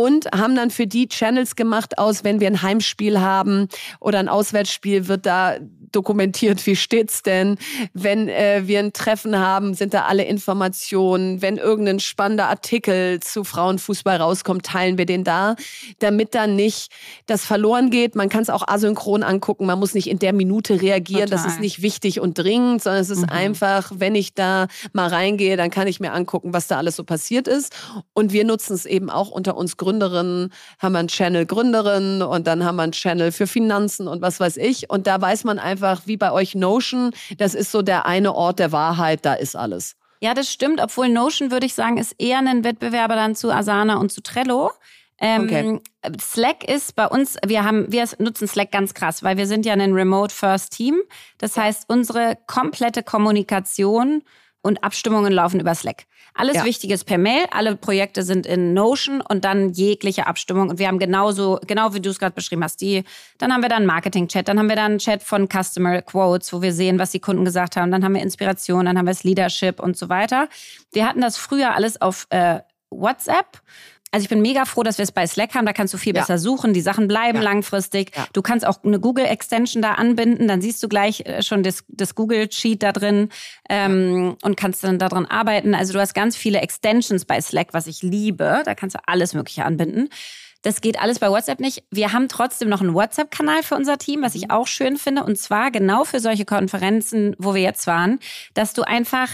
und haben dann für die Channels gemacht aus, wenn wir ein Heimspiel haben oder ein Auswärtsspiel, wird da dokumentiert, wie steht's denn? Wenn äh, wir ein Treffen haben, sind da alle Informationen. Wenn irgendein spannender Artikel zu Frauenfußball rauskommt, teilen wir den da, damit dann nicht das verloren geht. Man kann es auch asynchron angucken. Man muss nicht in der Minute reagieren. Total. Das ist nicht wichtig und dringend, sondern es ist mhm. einfach, wenn ich da mal reingehe, dann kann ich mir angucken, was da alles so passiert ist. Und wir nutzen es eben auch unter uns Gründerinnen, haben wir einen Channel Gründerin und dann haben wir einen Channel für Finanzen und was weiß ich. Und da weiß man einfach, einfach wie bei euch Notion, das ist so der eine Ort der Wahrheit, da ist alles. Ja, das stimmt, obwohl Notion, würde ich sagen, ist eher ein Wettbewerber dann zu Asana und zu Trello. Ähm, okay. Slack ist bei uns, wir haben, wir nutzen Slack ganz krass, weil wir sind ja ein Remote First Team. Das heißt, unsere komplette Kommunikation und Abstimmungen laufen über Slack. Alles Ja. Wichtige ist per Mail, alle Projekte sind in Notion und dann jegliche Abstimmung. Und wir haben genauso, genau wie du es gerade beschrieben hast, die, dann haben wir dann Marketing-Chat, dann haben wir dann einen Chat von Customer Quotes, wo wir sehen, was die Kunden gesagt haben, dann haben wir Inspiration, dann haben wir das Leadership und so weiter. Wir hatten das früher alles auf äh, WhatsApp. Also ich bin mega froh, dass wir es bei Slack haben. Da kannst du viel Ja. besser suchen. Die Sachen bleiben Ja. langfristig. Ja. Du kannst auch eine Google-Extension da anbinden. Dann siehst du gleich äh, schon das, das Google-Sheet da drin ähm, und kannst dann daran arbeiten. Also du hast ganz viele Extensions bei Slack, was ich liebe. Da kannst du alles Mögliche anbinden. Das geht alles bei WhatsApp nicht. Wir haben trotzdem noch einen WhatsApp-Kanal für unser Team, was ich auch schön finde. Und zwar genau für solche Konferenzen, wo wir jetzt waren, dass du einfach,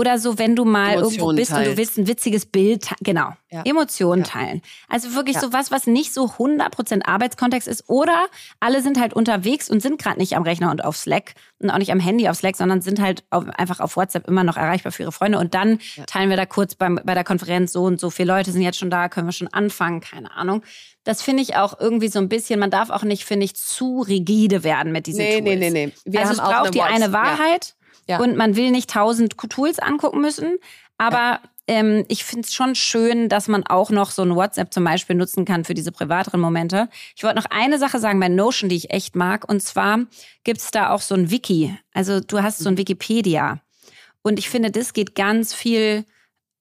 oder so, wenn du mal irgendwo Emotionen bist und du teilst. willst ein witziges Bild, genau, Ja. Emotionen Ja. teilen. Also wirklich Ja. so was, was nicht so 100% Arbeitskontext ist. Oder alle sind halt unterwegs und sind gerade nicht am Rechner und auf Slack und auch nicht am Handy auf Slack, sondern sind halt auf, einfach auf WhatsApp immer noch erreichbar für ihre Freunde. Und dann teilen wir da kurz beim, bei der Konferenz so und so viele Leute sind jetzt schon da, können wir schon anfangen, keine Ahnung. Das finde ich auch irgendwie so ein bisschen, man darf auch nicht, finde ich, zu rigide werden mit diesen Nee, Tools. nee, nee, nee. Wir also es haben auch braucht die eine. Wahrheit Ja. und man will nicht tausend Tools angucken müssen, aber ähm, ich finde es schon schön, dass man auch noch so ein WhatsApp zum Beispiel nutzen kann für diese privateren Momente. Ich wollte noch eine Sache sagen bei Notion, die ich echt mag, und zwar gibt's da auch so ein Wiki. Also du hast so ein Wikipedia. Und ich finde, das geht ganz viel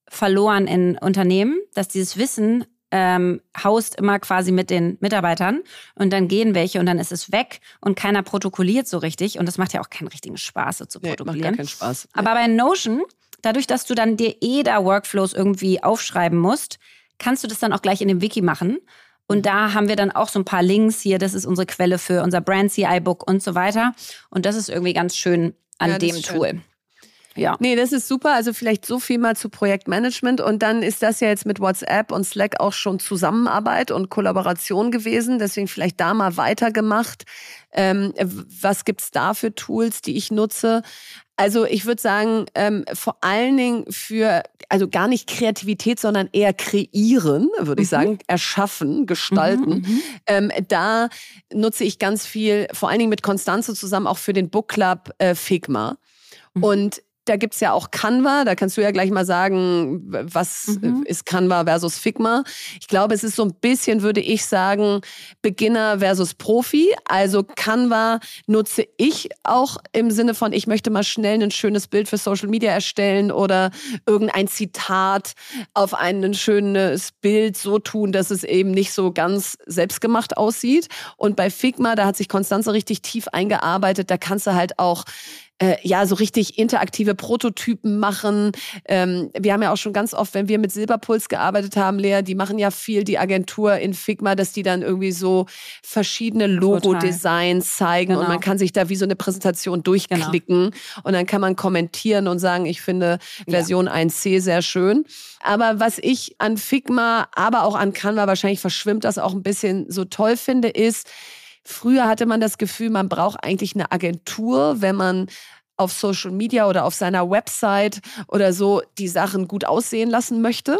verloren in Unternehmen, dass dieses Wissen ähm, haust immer quasi mit den Mitarbeitern und dann gehen welche und dann ist es weg und keiner protokolliert so richtig und das macht ja auch keinen richtigen Spaß, so zu Nee, macht gar protokollieren. keinen Spaß. Aber bei Notion, dadurch, dass du dann dir eh da Workflows irgendwie aufschreiben musst, kannst du das dann auch gleich in dem Wiki machen. Und da haben wir dann auch so ein paar Links hier. Das ist unsere Quelle für unser Brand CI Book und so weiter. Und das ist irgendwie ganz schön an Ja, dem. Tool. Ja. Nee, das ist super. Also vielleicht so viel mal zu Projektmanagement. Und dann ist das ja jetzt mit WhatsApp und Slack auch schon Zusammenarbeit und Kollaboration gewesen. Deswegen vielleicht da mal weitergemacht. Ähm, was gibt's da für Tools, die ich nutze? Also ich würde sagen, ähm, vor allen Dingen für, also gar nicht Kreativität, sondern eher kreieren, würde ich Mhm. sagen, erschaffen, gestalten. Mhm, Ähm, da nutze ich ganz viel, vor allen Dingen mit Konstanze zusammen, auch für den Book Club äh, Figma. Mhm. Und da gibt's ja auch Canva, da kannst du ja gleich mal sagen, was Mhm. ist Canva versus Figma. Ich glaube, es ist so ein bisschen, würde ich sagen, Beginner versus Profi. Also Canva nutze ich auch im Sinne von, ich möchte mal schnell ein schönes Bild für Social Media erstellen oder irgendein Zitat auf ein schönes Bild so tun, dass es eben nicht so ganz selbstgemacht aussieht. Und bei Figma, da hat sich Konstanze richtig tief eingearbeitet, da kannst du halt auch äh, ja, so richtig interaktive Prototypen machen. Ähm, wir haben ja auch schon ganz oft, wenn wir mit Silberpuls gearbeitet haben, Lea, die machen ja viel, die Agentur in Figma, dass die dann irgendwie so verschiedene Logo-Designs zeigen und Genau. man kann sich da wie so eine Präsentation durchklicken und dann kann man kommentieren und sagen, ich finde Version 1c sehr schön. Aber was ich an Figma, aber auch an Canva, wahrscheinlich verschwimmt das auch ein bisschen so toll finde, ist, Früher hatte man das Gefühl, man braucht eigentlich eine Agentur, wenn man auf Social Media oder auf seiner Website oder so die Sachen gut aussehen lassen möchte.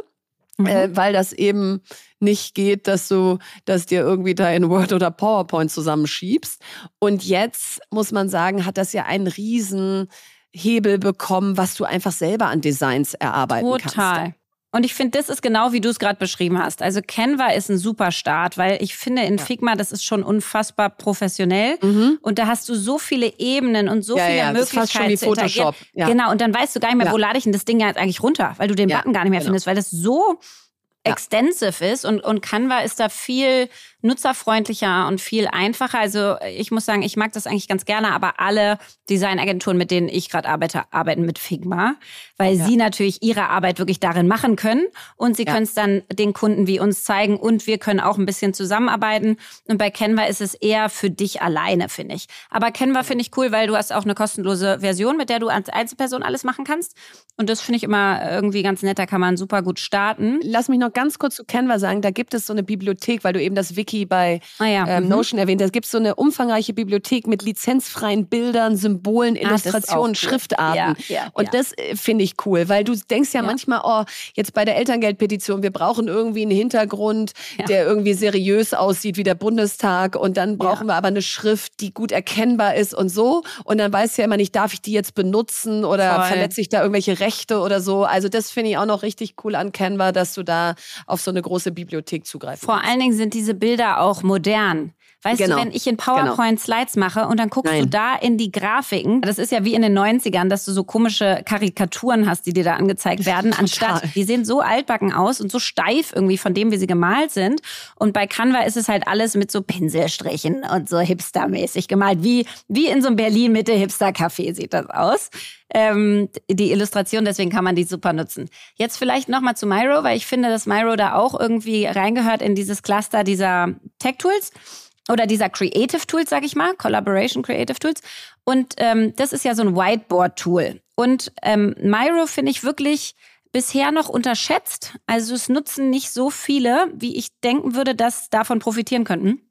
Mhm. Äh, weil das eben nicht geht, dass du das dir irgendwie da in Word oder PowerPoint zusammenschiebst. Und jetzt muss man sagen, hat das ja einen riesen Hebel bekommen, was du einfach selber an Designs erarbeiten kannst. Total. Und ich finde, das ist genau wie du es gerade beschrieben hast. Also Canva ist ein super Start, weil ich finde, in Figma, das ist schon unfassbar professionell. Mhm. Und da hast du so viele Ebenen und so Ja, viele ja, das ist schon Möglichkeiten wie. Photoshop. Ja. Genau, und dann weißt du gar nicht mehr, Ja. wo lade ich denn das Ding jetzt eigentlich runter, weil du den Ja, Button gar nicht mehr genau. findest, weil das so Ja. extensive ist und, und Canva ist da viel nutzerfreundlicher und viel einfacher. Also ich muss sagen, ich mag das eigentlich ganz gerne, aber alle Designagenturen, mit denen ich gerade arbeite, arbeiten mit Figma, weil Ja. sie natürlich ihre Arbeit wirklich darin machen können und sie Ja. können es dann den Kunden wie uns zeigen und wir können auch ein bisschen zusammenarbeiten. Und bei Canva ist es eher für dich alleine, finde ich. Aber Canva finde ich cool, weil du hast auch eine kostenlose Version, mit der du als Einzelperson alles machen kannst. Und das finde ich immer irgendwie ganz nett, da kann man super gut starten. Lass mich noch ganz kurz zu Canva sagen, da gibt es so eine Bibliothek, weil du eben das Wiki Vicky bei Ah ja, ähm, mhm. Notion erwähnt. Da gibt es so eine umfangreiche Bibliothek mit lizenzfreien Bildern, Symbolen, Ah, Illustrationen, cool. Schriftarten. Ja, ja, Und das äh, finde ich cool, weil du denkst ja, manchmal, oh, jetzt bei der Elterngeldpetition, wir brauchen irgendwie einen Hintergrund, der irgendwie seriös aussieht wie der Bundestag und dann brauchen wir aber eine Schrift, die gut erkennbar ist und so. Und dann weißt du ja immer nicht, darf ich die jetzt benutzen oder Voll. verletze ich da irgendwelche Rechte oder so. Also das finde ich auch noch richtig cool an Canva, dass du da auf so eine große Bibliothek zugreifen Vor allen Dingen sind diese Bilder auch modern. Weißt Genau. du, wenn ich in PowerPoint Slides mache und dann guckst du Nein. da in die Grafiken, das ist ja wie in den 90ern, dass du so komische Karikaturen hast, die dir da angezeigt werden, anstatt, die sehen so altbacken aus und so steif irgendwie von dem, wie sie gemalt sind. Und bei Canva ist es halt alles mit so Pinselstrichen und so hipstermäßig gemalt, wie, wie in so einem Berlin-Mitte-Hipster-Café sieht das aus. Ähm, die Illustration, deswegen kann man die super nutzen. Jetzt vielleicht nochmal zu Miro, weil ich finde, dass Miro da auch irgendwie reingehört in dieses Cluster dieser Tech-Tools oder dieser Creative Tools, sag ich mal, Collaboration Creative Tools. Und ähm, das ist ja so ein Whiteboard-Tool. Und ähm, Miro finde ich wirklich bisher noch unterschätzt. Also es nutzen nicht so viele, wie ich denken würde, dass davon profitieren könnten.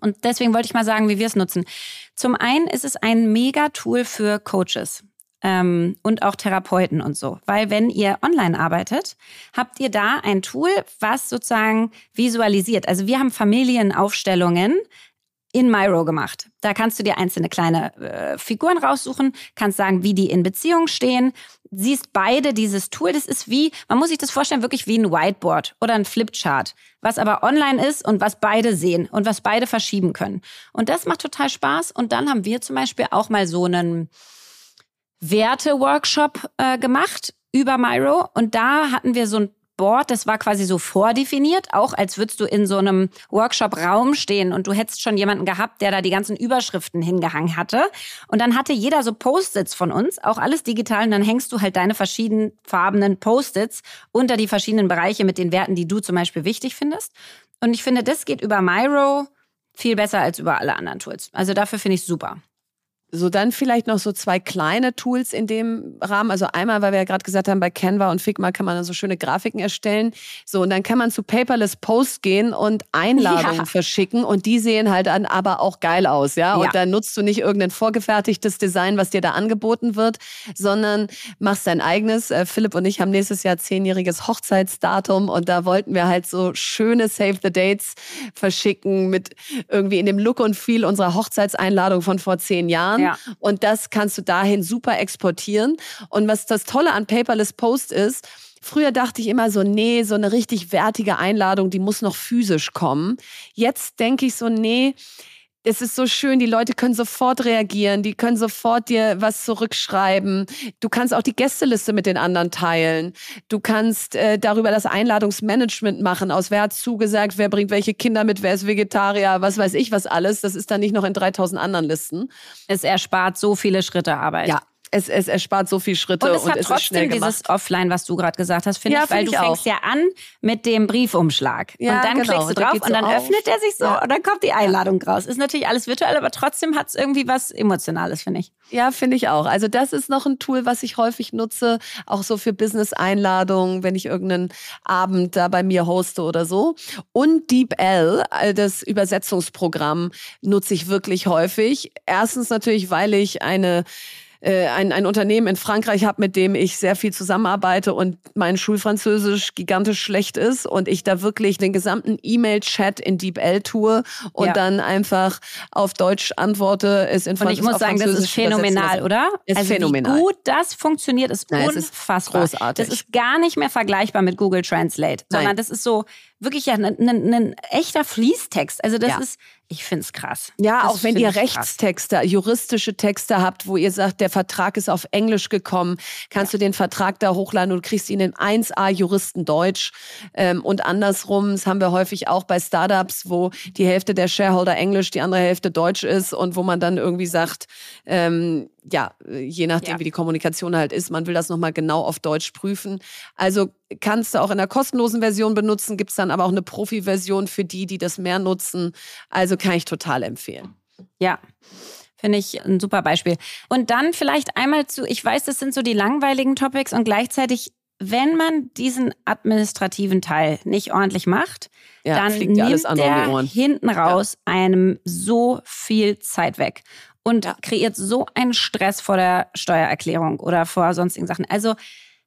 Und deswegen wollte ich mal sagen, wie wir es nutzen. Zum einen ist es ein Mega-Tool für Coaches ähm, und auch Therapeuten und so. Weil wenn ihr online arbeitet, habt ihr da ein Tool, was sozusagen visualisiert. Also wir haben Familienaufstellungen in Miro gemacht. Da kannst du dir einzelne kleine äh, Figuren raussuchen, kannst sagen, wie die in Beziehung stehen, siehst beide dieses Tool. Das ist wie, man muss sich das vorstellen, wirklich wie ein Whiteboard oder ein Flipchart, was aber online ist und was beide sehen und was beide verschieben können. Und das macht total Spaß. Und dann haben wir zum Beispiel auch mal so einen Werte-Workshop äh, gemacht über Miro und da hatten wir so ein Board, das war quasi so vordefiniert, auch als würdest du in so einem Workshop-Raum stehen und du hättest schon jemanden gehabt, der da die ganzen Überschriften hingehangen hatte. Und dann hatte jeder so Post-its von uns, auch alles digital, und dann hängst du halt deine verschiedenen farbenen Post-its unter die verschiedenen Bereiche mit den Werten, die du zum Beispiel wichtig findest. Und ich finde, das geht über Miro viel besser als über alle anderen Tools. Also dafür finde ich super. So, dann vielleicht noch so zwei kleine Tools in dem Rahmen. Also einmal, weil wir ja gerade gesagt haben, bei Canva und Figma kann man dann so schöne Grafiken erstellen. So, und dann kann man zu Paperless Post gehen und Einladungen Ja. verschicken und die sehen halt dann aber auch geil aus, ja? Und Ja. dann nutzt du nicht irgendein vorgefertigtes Design, was dir da angeboten wird, sondern machst dein eigenes. Äh, Philipp und ich haben nächstes Jahr zehnjähriges Hochzeitsdatum und da wollten wir halt so schöne Save the Dates verschicken mit irgendwie in dem Look und Feel unserer Hochzeitseinladung von vor zehn Jahren. Ja. Und das kannst du dahin super exportieren. Und was das Tolle an Paperless Post ist, Früher dachte ich immer so, nee, so eine richtig wertige Einladung, die muss noch physisch kommen. Jetzt denke ich so, nee, es ist so schön, die Leute können sofort reagieren, die können sofort dir was zurückschreiben. Du kannst auch die Gästeliste mit den anderen teilen. Du kannst äh, darüber das Einladungsmanagement machen, aus wer hat zugesagt, wer bringt welche Kinder mit, wer ist Vegetarier, was weiß ich was alles. Das ist dann nicht noch in 3000 anderen Listen. Es erspart so viele Schritte Arbeit. Ja, es, es erspart so viel Schritte Und und, es hat es ist schnell trotzdem gemacht. dieses Offline, was du gerade gesagt hast, finde Ja, ich, weil find du ich fängst auch. ja an mit dem Briefumschlag. Ja, und dann genau. klickst du Und drauf und so dann auf. öffnet er sich so Ja. und dann kommt die Einladung raus. Ist natürlich alles virtuell, aber trotzdem hat es irgendwie was Emotionales, finde ich. Ja, finde ich auch. Also das ist noch ein Tool, was ich häufig nutze, auch so für Business-Einladungen, wenn ich irgendeinen Abend da bei mir hoste oder so. Und DeepL, äh, das Übersetzungsprogramm, nutze ich wirklich häufig. Erstens natürlich, weil ich eine äh, ein, ein Unternehmen in Frankreich habe, mit dem ich sehr viel zusammenarbeite und mein Schulfranzösisch gigantisch schlecht ist und ich da wirklich den gesamten E-Mail-Chat in DeepL tue und Ja. dann einfach auf Deutsch antworte, es in Und Franz- ich muss sagen, das ist phänomenal, oder? Ist also phänomenal. wie gut das funktioniert, ist Nein, es ist unfassbar. großartig. Das ist gar nicht mehr vergleichbar mit Google Translate, sondern Nein. das ist so wirklich ja ein, ein, ein echter Fließtext. Also das Ja. ist, ich finde es krass. Ja, Das auch wenn ihr ich krass. Rechtstexte, juristische Texte habt, wo ihr sagt, der Vertrag ist auf Englisch gekommen, kannst du den Vertrag da hochladen und kriegst ihn in 1A Juristendeutsch. Ähm, und andersrum, das haben wir häufig auch bei Startups, wo die Hälfte der Shareholder Englisch, die andere Hälfte Deutsch ist und wo man dann irgendwie sagt, ähm, ja, je nachdem, Ja. wie die Kommunikation halt ist, man will das nochmal genau auf Deutsch prüfen. Also kannst du auch in der kostenlosen Version benutzen, gibt's dann aber auch eine Profi-Version für die, die das mehr nutzen. Also kann ich total empfehlen. Ja. Finde ich ein super Beispiel. Und dann vielleicht einmal zu, ich weiß, das sind so die langweiligen Topics und gleichzeitig wenn man diesen administrativen Teil nicht ordentlich macht, Ja, dann nimmt der hinten raus einem so viel Zeit weg und Ja. kreiert so einen Stress vor der Steuererklärung oder vor sonstigen Sachen. Also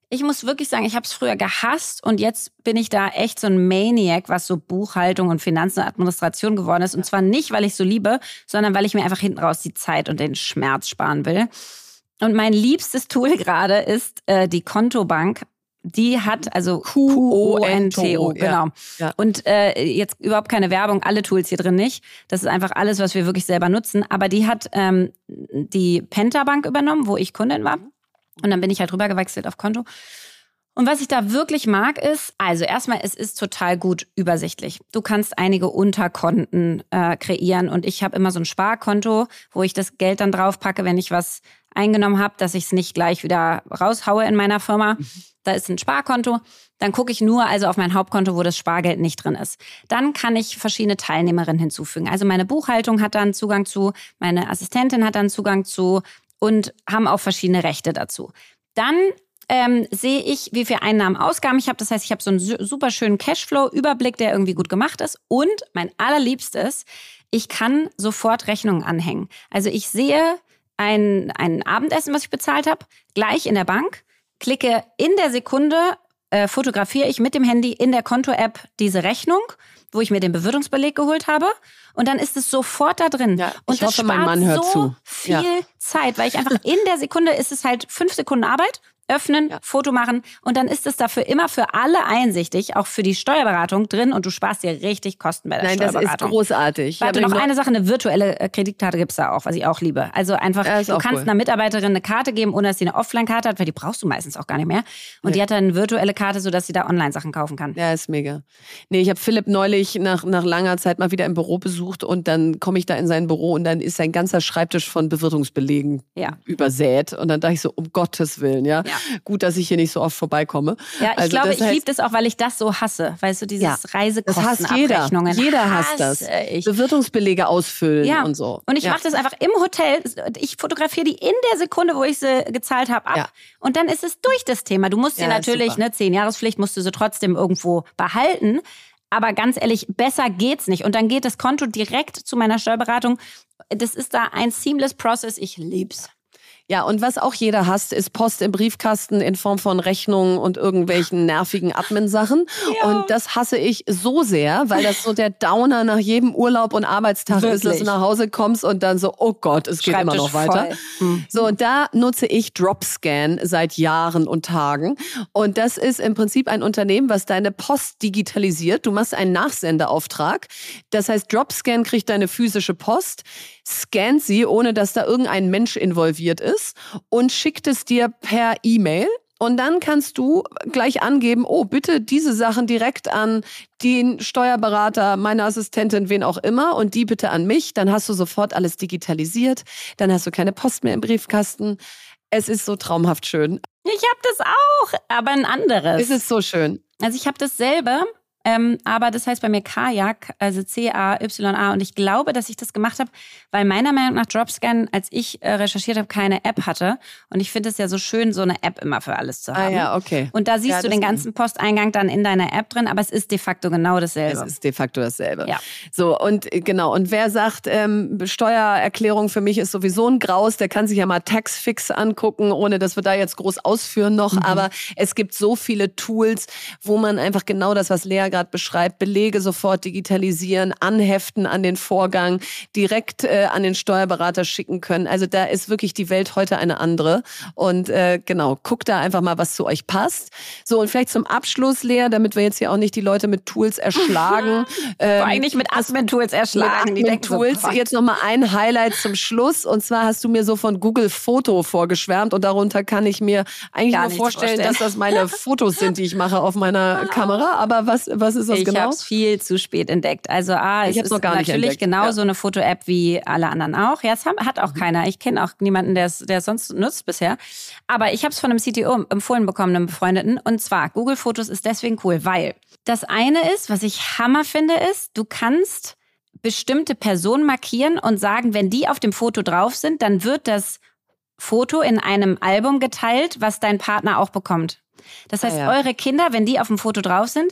ich muss wirklich sagen, ich habe es früher gehasst und jetzt bin ich da echt so ein Maniac, was so Buchhaltung und Finanzen und Administration geworden ist. Und zwar nicht, weil ich so liebe, sondern weil ich mir einfach hinten raus die Zeit und den Schmerz sparen will. Und mein liebstes Tool gerade ist äh, die Kontobank. Die hat also Q-O-N-T-O, genau. Ja. Und äh, jetzt überhaupt keine Werbung, alle Tools hier drin nicht. Das ist einfach alles, was wir wirklich selber nutzen. Aber die hat ähm, die Pentabank übernommen, wo ich Kundin war. Und dann bin ich halt rübergewechselt auf Konto. Und was ich da wirklich mag, ist, also erstmal, es ist total gut übersichtlich. Du kannst einige Unterkonten äh, kreieren und ich habe immer so ein Sparkonto, wo ich das Geld dann drauf packe, wenn ich was eingenommen habe, dass ich es nicht gleich wieder raushaue in meiner Firma. Da ist ein Sparkonto. Dann gucke ich nur also auf mein Hauptkonto, wo das Spargeld nicht drin ist. Dann kann ich verschiedene Teilnehmerinnen hinzufügen. Also meine Buchhaltung hat dann Zugang zu, meine Assistentin hat dann Zugang zu und haben auch verschiedene Rechte dazu. Dann ähm, sehe ich, wie viel Einnahmen, Ausgaben ich habe. Das heißt, ich habe so einen su- super schönen Cashflow-Überblick, der irgendwie gut gemacht ist. Und mein allerliebstes, ich kann sofort Rechnungen anhängen. Also ich sehe ein, ein Abendessen, was ich bezahlt habe, gleich in der Bank, klicke in der Sekunde, äh, fotografiere ich mit dem Handy in der Konto-App diese Rechnung, wo ich mir den Bewirtungsbeleg geholt habe. Und dann ist es sofort da drin. Ja, und ich das hoffe, mein spart Mann hört so zu. viel Ja. Zeit, weil ich einfach in der Sekunde ist es halt fünf Sekunden Arbeit. Öffnen, Ja. Foto machen und dann ist es dafür immer für alle einsichtig, auch für die Steuerberatung drin und du sparst dir richtig Kosten bei der Nein, das ist Steuerberatung. großartig. Warte, noch eine Sache, eine virtuelle äh, Kreditkarte gibt's da auch, was ich auch liebe. Also einfach, Ja, du kannst cool. einer Mitarbeiterin eine Karte geben, ohne dass sie eine Offline-Karte hat, weil die brauchst du meistens auch gar nicht mehr. Und die hat dann eine virtuelle Karte, sodass sie da Online-Sachen kaufen kann. Ja, ist mega. Nee, ich habe Philipp neulich nach, nach langer Zeit mal wieder im Büro besucht und dann komme ich da in sein Büro und dann ist sein ganzer Schreibtisch von Bewirtungsbelegen übersät. Und dann dachte ich so, um Gottes Willen, ja. Ja. Gut, dass ich hier nicht so oft vorbeikomme. Ja, ich Also glaube, ich liebe das auch, weil ich das so hasse. Weißt du, dieses Ja, Das hasst jeder. Reisekostenabrechnungen. Jeder hasst das. Ich. Bewirtungsbelege ausfüllen Ja. und so. Und ich ja. mache das einfach im Hotel. Ich fotografiere die in der Sekunde, wo ich sie gezahlt habe, ab. Und dann ist es durch das Thema. Du musst sie natürlich, ne, zehn Jahrespflicht musst du sie trotzdem irgendwo behalten. Aber ganz ehrlich, besser geht's nicht. Und dann geht das Konto direkt zu meiner Steuerberatung. Das ist da ein seamless Process. Ich lieb's. Ja, und was auch jeder hasst, ist Post im Briefkasten in Form von Rechnungen und irgendwelchen nervigen Admin-Sachen. Ja. Und das hasse ich so sehr, weil das so der Downer nach jedem Urlaub und Arbeitstag ist, dass Wirklich. du nach Hause kommst und dann so, oh Gott, es geht immer noch weiter. voll. Hm. So, und da nutze ich Dropscan seit Jahren und Tagen. Und das ist im Prinzip ein Unternehmen, was deine Post digitalisiert. Du machst einen Nachsendeauftrag. Das heißt, Dropscan kriegt deine physische Post, scannt sie, ohne dass da irgendein Mensch involviert ist und schickt es dir per E-Mail. Und dann kannst du gleich angeben, oh, bitte diese Sachen direkt an den Steuerberater, meine Assistentin, wen auch immer und die bitte an mich. Dann hast du sofort alles digitalisiert. Dann hast du keine Post mehr im Briefkasten. Es ist so traumhaft schön. Ich habe das auch, aber ein anderes. Es ist so schön. Also ich habe dasselbe, ähm, aber das heißt bei mir Kajak, also C-A-Y-A. Und ich glaube, dass ich das gemacht habe, weil meiner Meinung nach Dropscan, als ich äh, recherchiert habe, keine App hatte. Und ich finde es ja so schön, so eine App immer für alles zu Ah haben. ja, okay. Und da siehst Ja, du den ganzen Posteingang dann in deiner App drin, aber es ist de facto genau dasselbe. Es ist de facto dasselbe. Ja. So, und äh, genau, und wer sagt, ähm, Steuererklärung für mich ist sowieso ein Graus, der kann sich ja mal Taxfix angucken, ohne dass wir da jetzt groß ausführen noch. Aber es gibt so viele Tools, wo man einfach genau das, was Lea gerade beschreibt, Belege sofort digitalisieren, anheften an den Vorgang, direkt äh, an den Steuerberater schicken können. Also da ist wirklich die Welt heute eine andere. Und äh, genau, guckt da einfach mal, was zu euch passt. So, und vielleicht zum Abschluss, Lea, damit wir jetzt hier auch nicht die Leute mit Tools erschlagen. ähm, Vor allem nicht mit Admin-Tools erschlagen. Mit denken so. Jetzt noch mal ein Highlight zum Schluss. Und zwar hast du mir so von Google Foto vorgeschwärmt. Und darunter kann ich mir eigentlich Gar nur vorstellen, vorstellen. dass das meine Fotos sind, die ich mache auf meiner Kamera. Aber was, was ist das ich genau? habe es viel zu spät entdeckt. Also A, es Ich hab's ist natürlich entdeckt, genau ja. so eine Foto-App wie alle anderen auch. Ja, es hat auch keiner. Ich kenne auch niemanden, der es der es sonst nutzt bisher. Aber ich habe es von einem CTO empfohlen bekommen, einem Befreundeten. Und zwar, Google Fotos ist deswegen cool, weil das eine ist, was ich Hammer finde, ist, du kannst bestimmte Personen markieren und sagen, wenn die auf dem Foto drauf sind, dann wird das Foto in einem Album geteilt, was dein Partner auch bekommt. Das heißt, Ah, ja. eure Kinder, wenn die auf dem Foto drauf sind,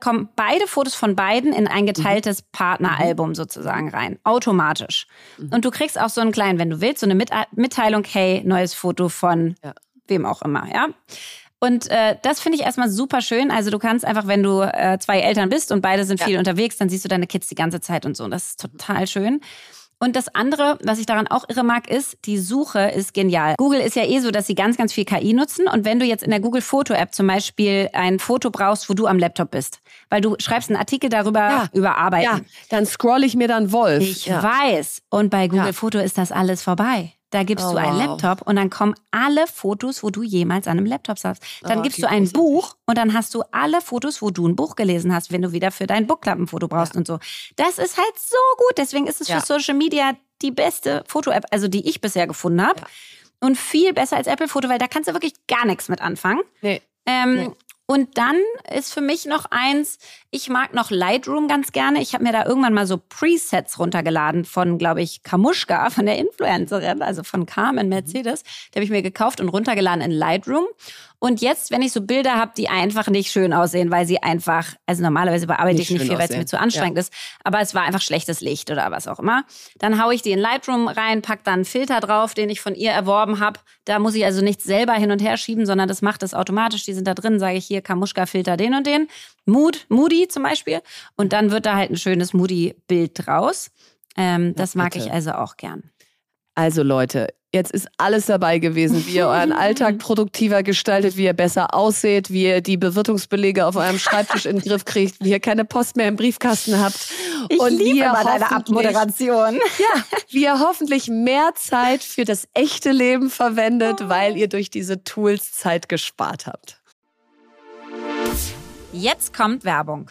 kommen beide Fotos von beiden in ein geteiltes Partneralbum sozusagen rein, automatisch. Und du kriegst auch so einen kleinen, wenn du willst, so eine Mit Mitteilung, hey, neues Foto von Ja. wem auch immer, ja. Und äh, das finde ich erstmal super schön. Also du kannst einfach, wenn du äh, zwei Eltern bist und beide sind Ja. viel unterwegs, dann siehst du deine Kids die ganze Zeit und so. Und das ist total schön. Und das andere, was ich daran auch irre mag, ist, die Suche ist genial. Google ist ja eh so, dass sie ganz, ganz viel KI nutzen. Und wenn du jetzt in der Google Foto App zum Beispiel ein Foto brauchst, wo du am Laptop bist, weil du schreibst einen Artikel darüber Ja. über Arbeiten. Ja, dann scroll ich mir dann Wolf. Ich ja. weiß. Und bei Google Ja. Foto ist das alles vorbei. Da gibst Oh, du einen wow. Laptop und dann kommen alle Fotos, wo du jemals an einem Laptop saßt. Dann Oh, gibst du ein großartig. Buch und dann hast du alle Fotos, wo du ein Buch gelesen hast, wenn du wieder für dein Bookclub-Foto brauchst und so. Das ist halt so gut. Deswegen ist es Ja. für Social Media die beste Foto-App, also die ich bisher gefunden habe. Ja. Und viel besser als Apple Foto, weil da kannst du wirklich gar nichts mit anfangen. Nee. Ähm, Nee. Und dann ist für mich noch eins, ich mag noch Lightroom ganz gerne. Ich habe mir da irgendwann mal so Presets runtergeladen von, glaube ich, Kamuschka, von der Influencerin, also von Carmen Mercedes. Die habe ich mir gekauft und runtergeladen in Lightroom. Und jetzt, wenn ich so Bilder habe, die einfach nicht schön aussehen, weil sie einfach, also normalerweise bearbeite Nicht ich nicht viel, weil es mir zu anstrengend ist, aber es war einfach schlechtes Licht oder was auch immer. Dann haue ich die in Lightroom rein, pack da einen Filter drauf, den ich von ihr erworben habe. Da muss ich also nichts selber hin und her schieben, sondern das macht es automatisch. Die sind da drin, sage ich hier Kamuschka-Filter den und den. Mood, Moody zum Beispiel. Und dann wird da halt ein schönes Moody-Bild draus. Ähm, das mag bitte. ich also auch gern. Also Leute, jetzt ist alles dabei gewesen, wie ihr euren Alltag produktiver gestaltet, wie ihr besser ausseht, wie ihr die Bewirtungsbelege auf eurem Schreibtisch in den Griff kriegt, wie ihr keine Post mehr im Briefkasten habt. und wie ihr hoffentlich- Abmoderation. Ja, wie ihr hoffentlich mehr Zeit für das echte Leben verwendet, weil ihr durch diese Tools Zeit gespart habt. Jetzt kommt Werbung.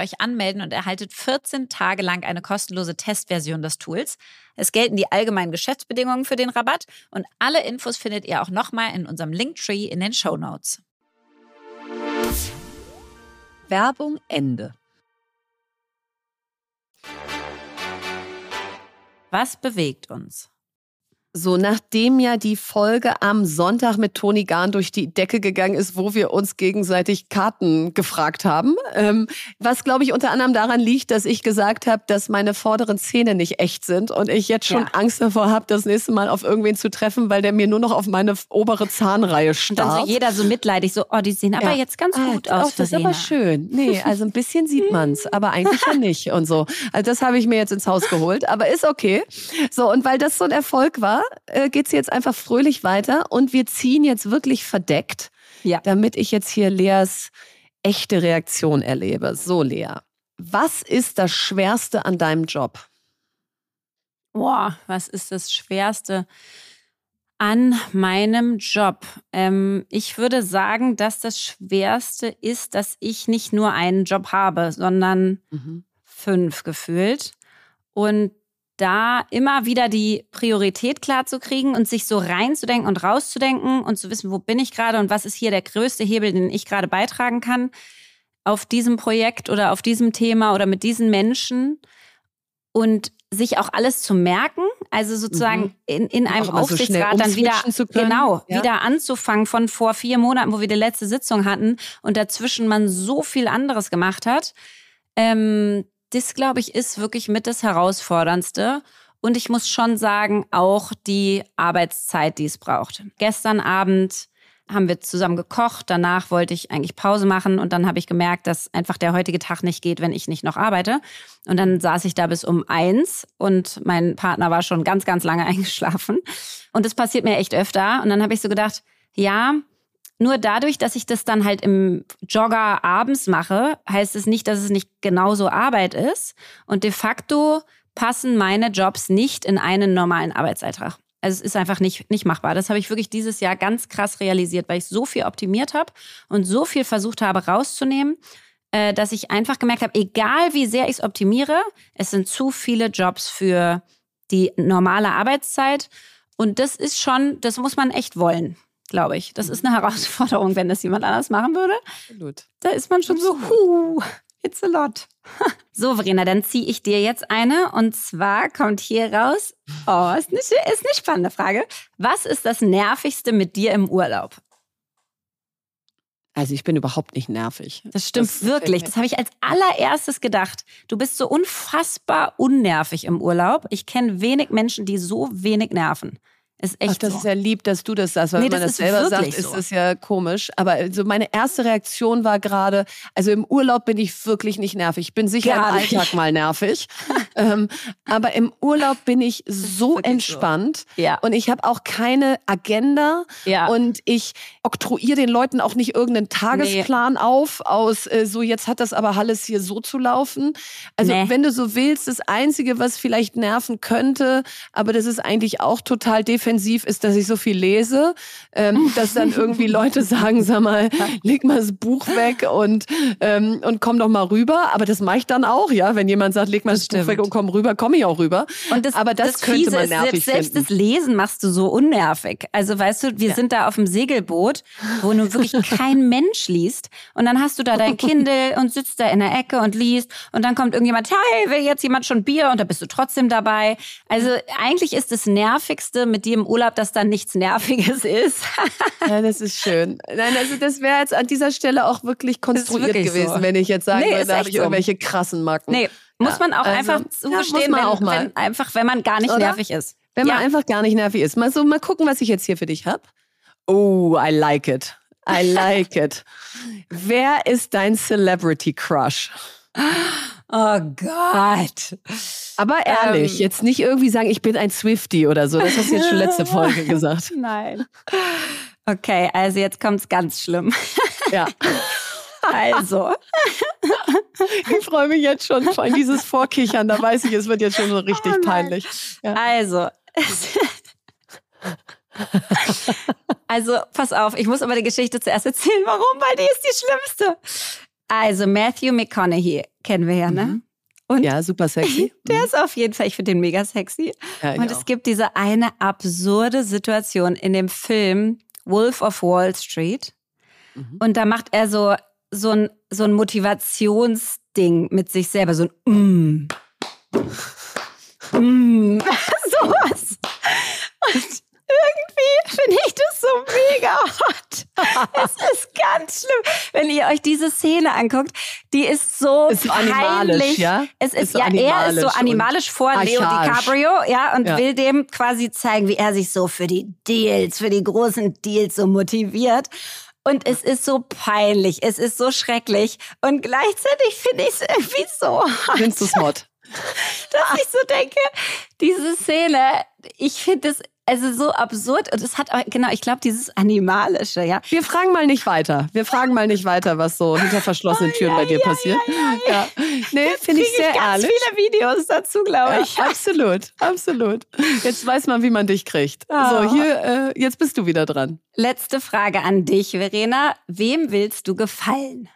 euch anmelden und erhaltet 14 Tage lang eine kostenlose Testversion des Tools. Es gelten die allgemeinen Geschäftsbedingungen für den Rabatt und alle Infos findet ihr auch nochmal in unserem Linktree in den Show Notes. Werbung Ende. Was bewegt uns? So, nachdem ja die Folge am Sonntag mit Toni Gahn durch die Decke gegangen ist, wo wir uns gegenseitig Karten gefragt haben, ähm, was glaube ich unter anderem daran liegt, dass ich gesagt habe, dass meine vorderen Zähne nicht echt sind und ich jetzt schon Ja. Angst davor habe, das nächste Mal auf irgendwen zu treffen, weil der mir nur noch auf meine obere Zahnreihe Und dann so starrt. jeder so mitleidig, so, oh, die sehen aber Ja. jetzt ganz Ah, gut oh, aus. Das ist aber schön. Nee, also ein bisschen sieht man's, aber eigentlich ja nicht und so. Also das habe ich mir jetzt ins Haus geholt, aber ist okay. So, und weil das so ein Erfolg war, äh, geht's jetzt einfach fröhlich weiter und wir ziehen jetzt wirklich verdeckt, Ja. damit ich jetzt hier Leas echte Reaktion erlebe. So, Lea, was ist das Schwerste an deinem Job? Boah, was ist das Schwerste an meinem Job? Ähm, ich würde sagen, dass das Schwerste ist, dass ich nicht nur einen Job habe, sondern fünf gefühlt. Und da immer wieder die Priorität klar zu kriegen und sich so reinzudenken und rauszudenken und zu wissen, wo bin ich gerade und was ist hier der größte Hebel, den ich gerade beitragen kann auf diesem Projekt oder auf diesem Thema oder mit diesen Menschen und sich auch alles zu merken, also sozusagen Mhm. in, in einem mal so Aufsichtsrat dann wieder genau Ja. wieder anzufangen von vor vier Monaten, wo wir die letzte Sitzung hatten und dazwischen man so viel anderes gemacht hat. Ähm, das glaube ich ist wirklich mit das Herausforderndste Und ich muss schon sagen, auch die Arbeitszeit, die es braucht. Gestern Abend haben wir zusammen gekocht. Danach wollte ich eigentlich Pause machen und dann habe ich gemerkt, dass einfach der heutige Tag nicht geht, wenn ich nicht noch arbeite. Und dann saß ich da bis um eins und mein Partner war schon ganz, ganz lange eingeschlafen. Und das passiert mir echt öfter. Und dann habe ich so gedacht, ja, nur dadurch, dass ich das dann halt im Jogger abends mache, heißt es nicht, dass es nicht genauso Arbeit ist. Und de facto passen meine Jobs nicht in einen normalen Arbeitsalltag. Also es ist einfach nicht, nicht machbar. Das habe ich wirklich dieses Jahr ganz krass realisiert, weil ich so viel optimiert habe und so viel versucht habe rauszunehmen, äh, dass ich einfach gemerkt habe, egal wie sehr ich es optimiere, es sind zu viele Jobs für die normale Arbeitszeit. Und das ist schon, das muss man echt wollen, glaube ich. Das ist eine Herausforderung, wenn das jemand anders machen würde. Absolut. Da ist man schon so, huh, it's a lot. So, Verena, dann ziehe ich dir jetzt eine. Und zwar kommt hier raus, oh, ist eine, ist eine spannende Frage. Was ist das Nervigste mit dir im Urlaub? Also ich bin überhaupt nicht nervig. Das stimmt Das- wirklich. Das habe ich als allererstes gedacht. Du bist so unfassbar unnervig im Urlaub. Ich kenne wenig Menschen, die so wenig nerven. Ist echt Ach, das so. ist ja lieb, dass du das sagst, weil Nee, wenn man das das selber sagt, wirklich ist so. das ja komisch. Aber so meine erste Reaktion war gerade, also im Urlaub bin ich wirklich nicht nervig. Ich bin sicher Gar im. Alltag mal nervig. ähm, aber im Urlaub bin ich so wirklich so. entspannt. Ja. Und ich habe auch keine Agenda Ja. und ich oktroyiere den Leuten auch nicht irgendeinen Tagesplan auf aus äh, so jetzt hat das aber alles hier so zu laufen. Also Nee. wenn du so willst, das einzige, was vielleicht nerven könnte, aber das ist eigentlich auch total defensiv, ist, dass ich so viel lese, ähm, dass dann irgendwie Leute sagen, sag mal, leg mal das Buch weg und ähm, und komm doch mal rüber. Aber das mache ich dann auch, ja. Wenn jemand sagt, leg mal das, Buch stimmt. weg und komm rüber, komme ich auch rüber. Und das, aber das, könnte Fiese man ist, nervig selbst, selbst finden. das Lesen machst du so unnervig. Also weißt du, wir Ja. sind da auf dem Segelboot, wo nun wirklich kein Mensch liest. Und dann hast du da dein Kindle und sitzt da in der Ecke und liest. Und dann kommt irgendjemand, hey, will jetzt jemand schon Bier? Und da bist du trotzdem dabei. Also eigentlich ist das Nervigste mit dir im Urlaub, dass da nichts Nerviges ist. Ja, das ist schön. Nein, also das wäre jetzt an dieser Stelle auch wirklich konstruiert wirklich gewesen, so. wenn ich jetzt sagen Nee, würde, da habe ich so. irgendwelche krassen Macken. nee, muss man auch also, einfach ja, zugestehen, wenn, auch mal. wenn einfach, wenn man gar nicht Oder? nervig ist. Wenn man Ja. einfach gar nicht nervig ist. Mal so, mal gucken, was ich jetzt hier für dich habe. Oh, I like it. I like it. Wer ist dein Celebrity Crush? Oh Gott. Aber ehrlich, Ähm. jetzt nicht irgendwie sagen, ich bin ein Swifty oder so. Das hast du jetzt schon letzte Folge gesagt. Nein. Okay, also jetzt kommt's ganz schlimm. Ja. Also, Ich freue mich jetzt schon, vor allem dieses Vorkichern, da weiß ich, es wird jetzt schon so richtig Oh peinlich. Ja. also. Also, pass auf, ich muss aber die Geschichte zuerst erzählen. Warum? Weil die ist die schlimmste. Also, Matthew McConaughey kennen wir ja, ne? Und Ja, super sexy. der ist auf jeden Fall, ich finde den mega sexy. Ja, Und auch. es gibt diese eine absurde Situation in dem Film Wolf of Wall Street. Mhm. Und da macht er so, so ein, so ein Motivationsding mit sich selber, so ein Mm. Mm. Sowas. Und irgendwie finde ich das so mega hot. Es ist ganz schlimm. Wenn ihr euch diese Szene anguckt, die ist so Ist peinlich. ja? Es ist, Ist ja, er ist so animalisch vor Leo archaisch. DiCaprio, ja, und Ja. will dem quasi zeigen, wie er sich so für die Deals, für die großen Deals so motiviert. Und es ist so peinlich, es ist so schrecklich. Und gleichzeitig finde ich es irgendwie so hot, Findest du es hot? dass ich so denke, diese Szene, ich finde es also so absurd und es hat auch, genau, ich glaube, dieses Animalische, ja. Wir fragen mal nicht weiter. Wir fragen mal nicht weiter, was so hinter verschlossenen Türen bei dir passiert. Ja, Nee, finde ich sehr ganz ehrlich. viele Videos dazu, glaube ich. Ja, absolut, absolut. Jetzt weiß man, wie man dich kriegt. Oh. So, hier, äh, jetzt bist du wieder dran. Letzte Frage an dich, Verena. Wem willst du gefallen?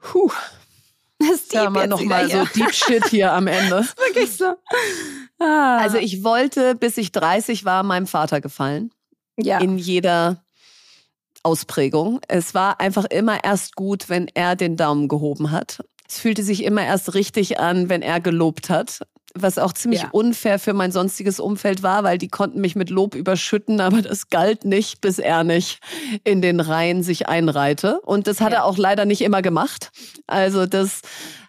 Puh, Das ist ja mal nochmal so Deep Shit hier am Ende. wirklich so. Ah. Also ich wollte, bis ich 30 war, meinem Vater gefallen. ja. In jeder Ausprägung. Es war einfach immer erst gut, wenn er den Daumen gehoben hat. Es fühlte sich immer erst richtig an, wenn er gelobt hat. Was auch ziemlich Ja. unfair für mein sonstiges Umfeld war, weil die konnten mich mit Lob überschütten, aber das galt nicht, bis er nicht in den Reihen sich einreihte. Und das hat Ja. er auch leider nicht immer gemacht. Also das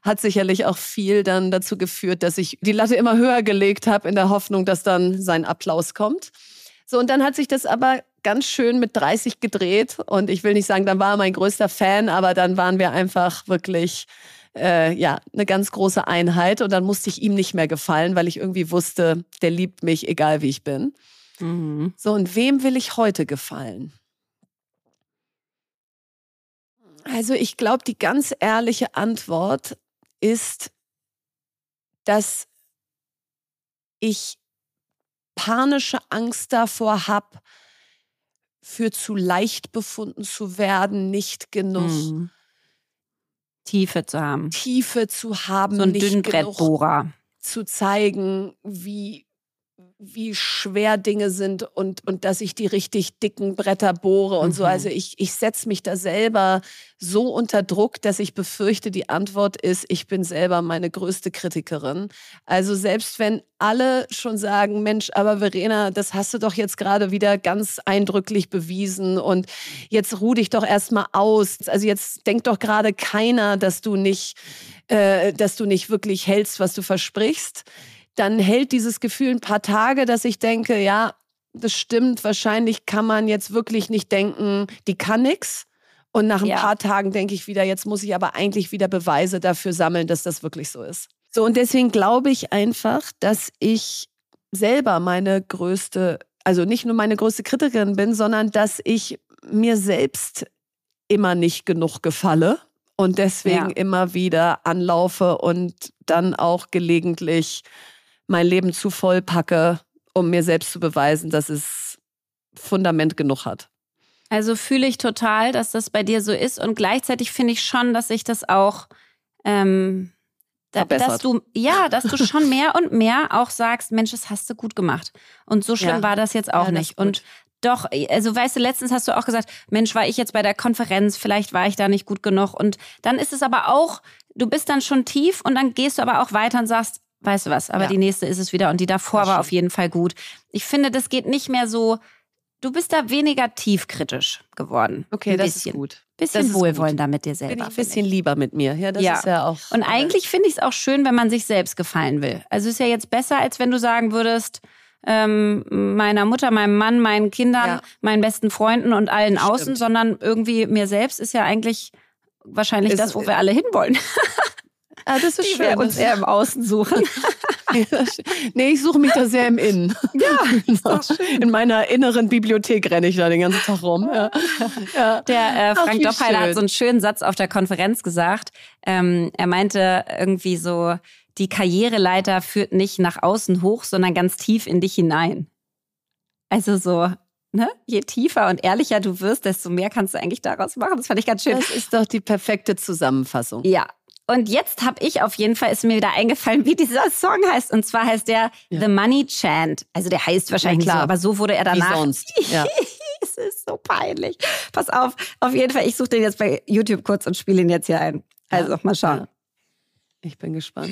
hat sicherlich auch viel dann dazu geführt, dass ich die Latte immer höher gelegt habe in der Hoffnung, dass dann sein Applaus kommt. So, und dann hat sich das aber ganz schön mit 30 gedreht. Und ich will nicht sagen, dann war er mein größter Fan, aber dann waren wir einfach wirklich, äh, ja, eine ganz große Einheit. Und dann musste ich ihm nicht mehr gefallen, weil ich irgendwie wusste, der liebt mich, egal wie ich bin. Mhm. So, und wem will ich heute gefallen? Also, ich glaube, die ganz ehrliche Antwort ist, dass ich panische Angst davor habe, für zu leicht befunden zu werden, nicht genug Mhm. Tiefe zu haben. Tiefe zu haben, So ein nicht genug Dünnbrettbohrer. zu zeigen, wie, wie schwer Dinge sind und, und dass ich die richtig dicken Bretter bohre und so. Mhm. Also ich, ich setze mich da selber so unter Druck, dass ich befürchte, die Antwort ist, ich bin selber meine größte Kritikerin. Also selbst wenn alle schon sagen, Mensch, aber Verena, das hast du doch jetzt gerade wieder ganz eindrücklich bewiesen und jetzt ruh dich doch erstmal aus. Also jetzt denkt doch gerade keiner, dass du nicht, äh, dass du nicht wirklich hältst, was du versprichst. Dann hält dieses Gefühl ein paar Tage, dass ich denke, ja, das stimmt, wahrscheinlich kann man jetzt wirklich nicht denken, die kann nix. Und nach ein Ja. paar Tagen denke ich wieder, jetzt muss ich aber eigentlich wieder Beweise dafür sammeln, dass das wirklich so ist. So, und deswegen glaube ich einfach, dass ich selber meine größte, also nicht nur meine größte Kritikerin bin, sondern dass ich mir selbst immer nicht genug gefalle und deswegen Ja. immer wieder anlaufe und dann auch gelegentlich mein Leben zu voll packe, um mir selbst zu beweisen, dass es Fundament genug hat. Also fühle ich total, dass das bei dir so ist und gleichzeitig finde ich schon, dass sich das auch, ähm, Verbessert. dass du, ja, dass du schon mehr und mehr auch sagst, Mensch, das hast du gut gemacht. Und so schlimm Ja. war das jetzt auch Ja, nicht. Und doch, also weißt du, letztens hast du auch gesagt, Mensch, war ich jetzt bei der Konferenz, vielleicht war ich da nicht gut genug. Und dann ist es aber auch, du bist dann schon tief und dann gehst du aber auch weiter und sagst, weißt du was, aber Ja. die nächste ist es wieder und die davor Das war auf jeden Fall gut. Ich finde, das geht nicht mehr so, du bist da weniger tiefkritisch geworden. Okay, ein das bisschen. ist gut. Bisschen wohlwollender mit dir Bin selber. ich ein bisschen lieber mit mir. Ja, das Ja. ist ja auch. Und äh, eigentlich finde ich es auch schön, wenn man sich selbst gefallen will. Also ist ja jetzt besser, als wenn du sagen würdest, ähm, meiner Mutter, meinem Mann, meinen Kindern, Ja. meinen besten Freunden und allen Stimmt. außen, sondern irgendwie mir selbst ist ja eigentlich wahrscheinlich Ist- das, wo wir alle hinwollen. Ah, das ist Die schön. wir uns eher im Außen suchen. nee, ich suche mich da sehr im Innen. Ja, genau. In meiner inneren Bibliothek renne ich da den ganzen Tag rum. Ja. Ja. Der äh, Frank Doppheiler hat so einen schönen Satz auf der Konferenz gesagt. Ähm, er meinte irgendwie so, die Karriereleiter führt nicht nach außen hoch, sondern ganz tief in dich hinein. Also so, ne? Je tiefer und ehrlicher du wirst, desto mehr kannst du eigentlich daraus machen. Das fand ich ganz schön. Das ist doch die perfekte Zusammenfassung. Ja. Und jetzt habe ich auf jeden Fall, ist mir wieder eingefallen, wie dieser Song heißt. Und zwar heißt der Ja. The Money Chant. Also der heißt wahrscheinlich Ja, nicht so, klar. aber so wurde er Wie danach sonst. Ja. es ist so peinlich. Pass auf, auf jeden Fall, ich suche den jetzt bei YouTube kurz und spiele ihn jetzt hier ein. Also, Ja. mal schauen. Ja. Ich bin gespannt.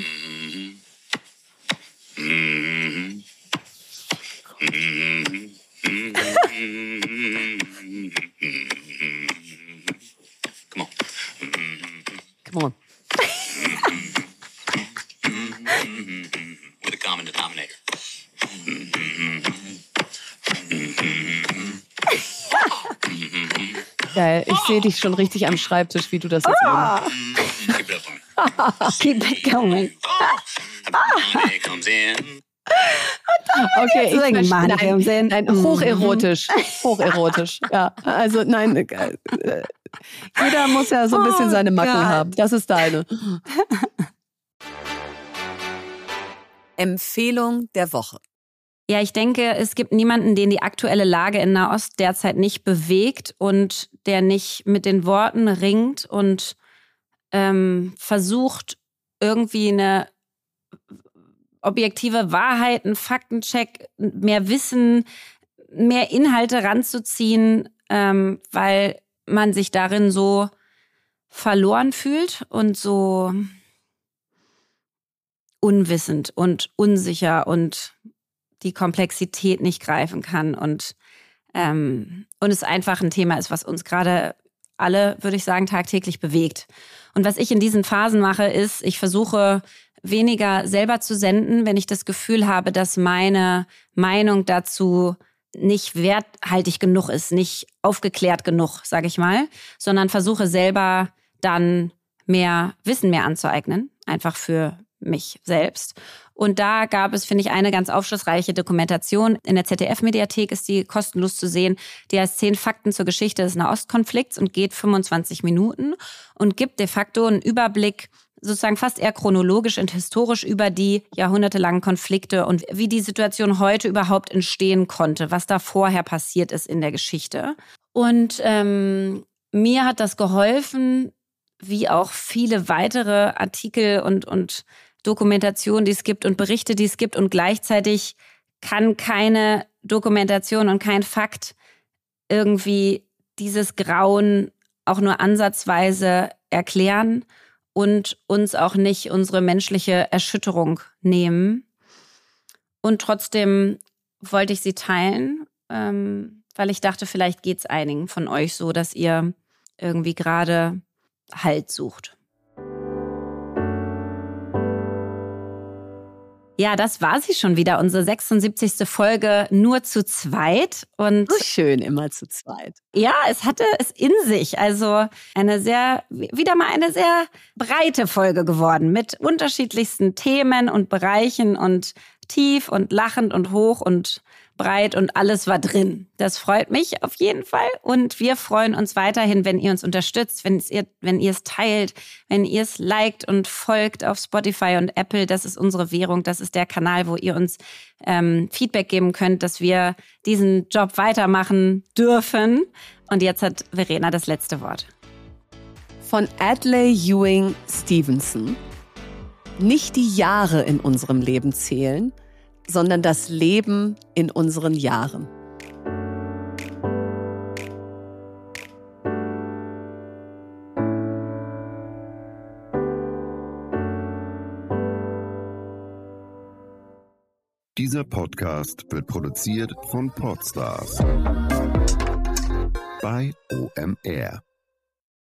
Geil. Ich sehe dich schon richtig am Schreibtisch, wie du das jetzt machst. Keep it going. Oh. Okay, ich verstehe. Mann, nein, nein, Mhm. hocherotisch. Hocherotisch. Ja, also nein. äh, Jeder muss ja so ein bisschen Oh seine Macken Gott. haben. Das ist deine. Empfehlung der Woche. Ja, ich denke, es gibt niemanden, den die aktuelle Lage in Nahost derzeit nicht bewegt und der nicht mit den Worten ringt und ähm, versucht, irgendwie eine objektive Wahrheit, einen Faktencheck, mehr Wissen, mehr Inhalte ranzuziehen, ähm, weil man sich darin so verloren fühlt und so unwissend und unsicher und die Komplexität nicht greifen kann und, ähm, und es einfach ein Thema ist, was uns gerade alle, würde ich sagen, tagtäglich bewegt. Und was ich in diesen Phasen mache, ist, ich versuche weniger selber zu senden, wenn ich das Gefühl habe, dass meine Meinung dazu nicht werthaltig genug ist, nicht aufgeklärt genug, sage ich mal, sondern versuche selber dann mehr Wissen mehr anzueignen, einfach für mich selbst. Und da gab es, finde ich, eine ganz aufschlussreiche Dokumentation. In der ZDF-Mediathek ist die kostenlos zu sehen. Die heißt Zehn Fakten zur Geschichte des Nahostkonflikts und geht 25 Minuten und gibt de facto einen Überblick sozusagen fast eher chronologisch und historisch über die jahrhundertelangen Konflikte und wie die Situation heute überhaupt entstehen konnte, was da vorher passiert ist in der Geschichte. Und ähm, mir hat das geholfen, wie auch viele weitere Artikel und, und Dokumentationen, die es gibt und Berichte, die es gibt. Und gleichzeitig kann keine Dokumentation und kein Fakt irgendwie dieses Grauen auch nur ansatzweise erklären und uns auch nicht unsere menschliche Erschütterung nehmen. Und trotzdem wollte ich sie teilen, ähm, weil ich dachte, vielleicht geht es einigen von euch so, dass ihr irgendwie gerade Halt sucht. Ja, das war sie schon wieder, unsere 76. Folge nur zu zweit. Und so schön immer zu zweit. Ja, es hatte es in sich. Also eine sehr, wieder mal eine sehr breite Folge geworden mit unterschiedlichsten Themen und Bereichen und tief und lachend und hoch und breit und alles war drin. Das freut mich auf jeden Fall und wir freuen uns weiterhin, wenn ihr uns unterstützt, wenn ihr, wenn ihr es teilt, wenn ihr es liked und folgt auf Spotify und Apple. Das ist unsere Währung, das ist der Kanal, wo ihr uns ähm, Feedback geben könnt, dass wir diesen Job weitermachen dürfen. Und jetzt hat Verena das letzte Wort. Von Adley Ewing Stevenson. Nicht die Jahre in unserem Leben zählen, sondern das Leben in unseren Jahren. Dieser Podcast wird produziert von Podstars bei OMR.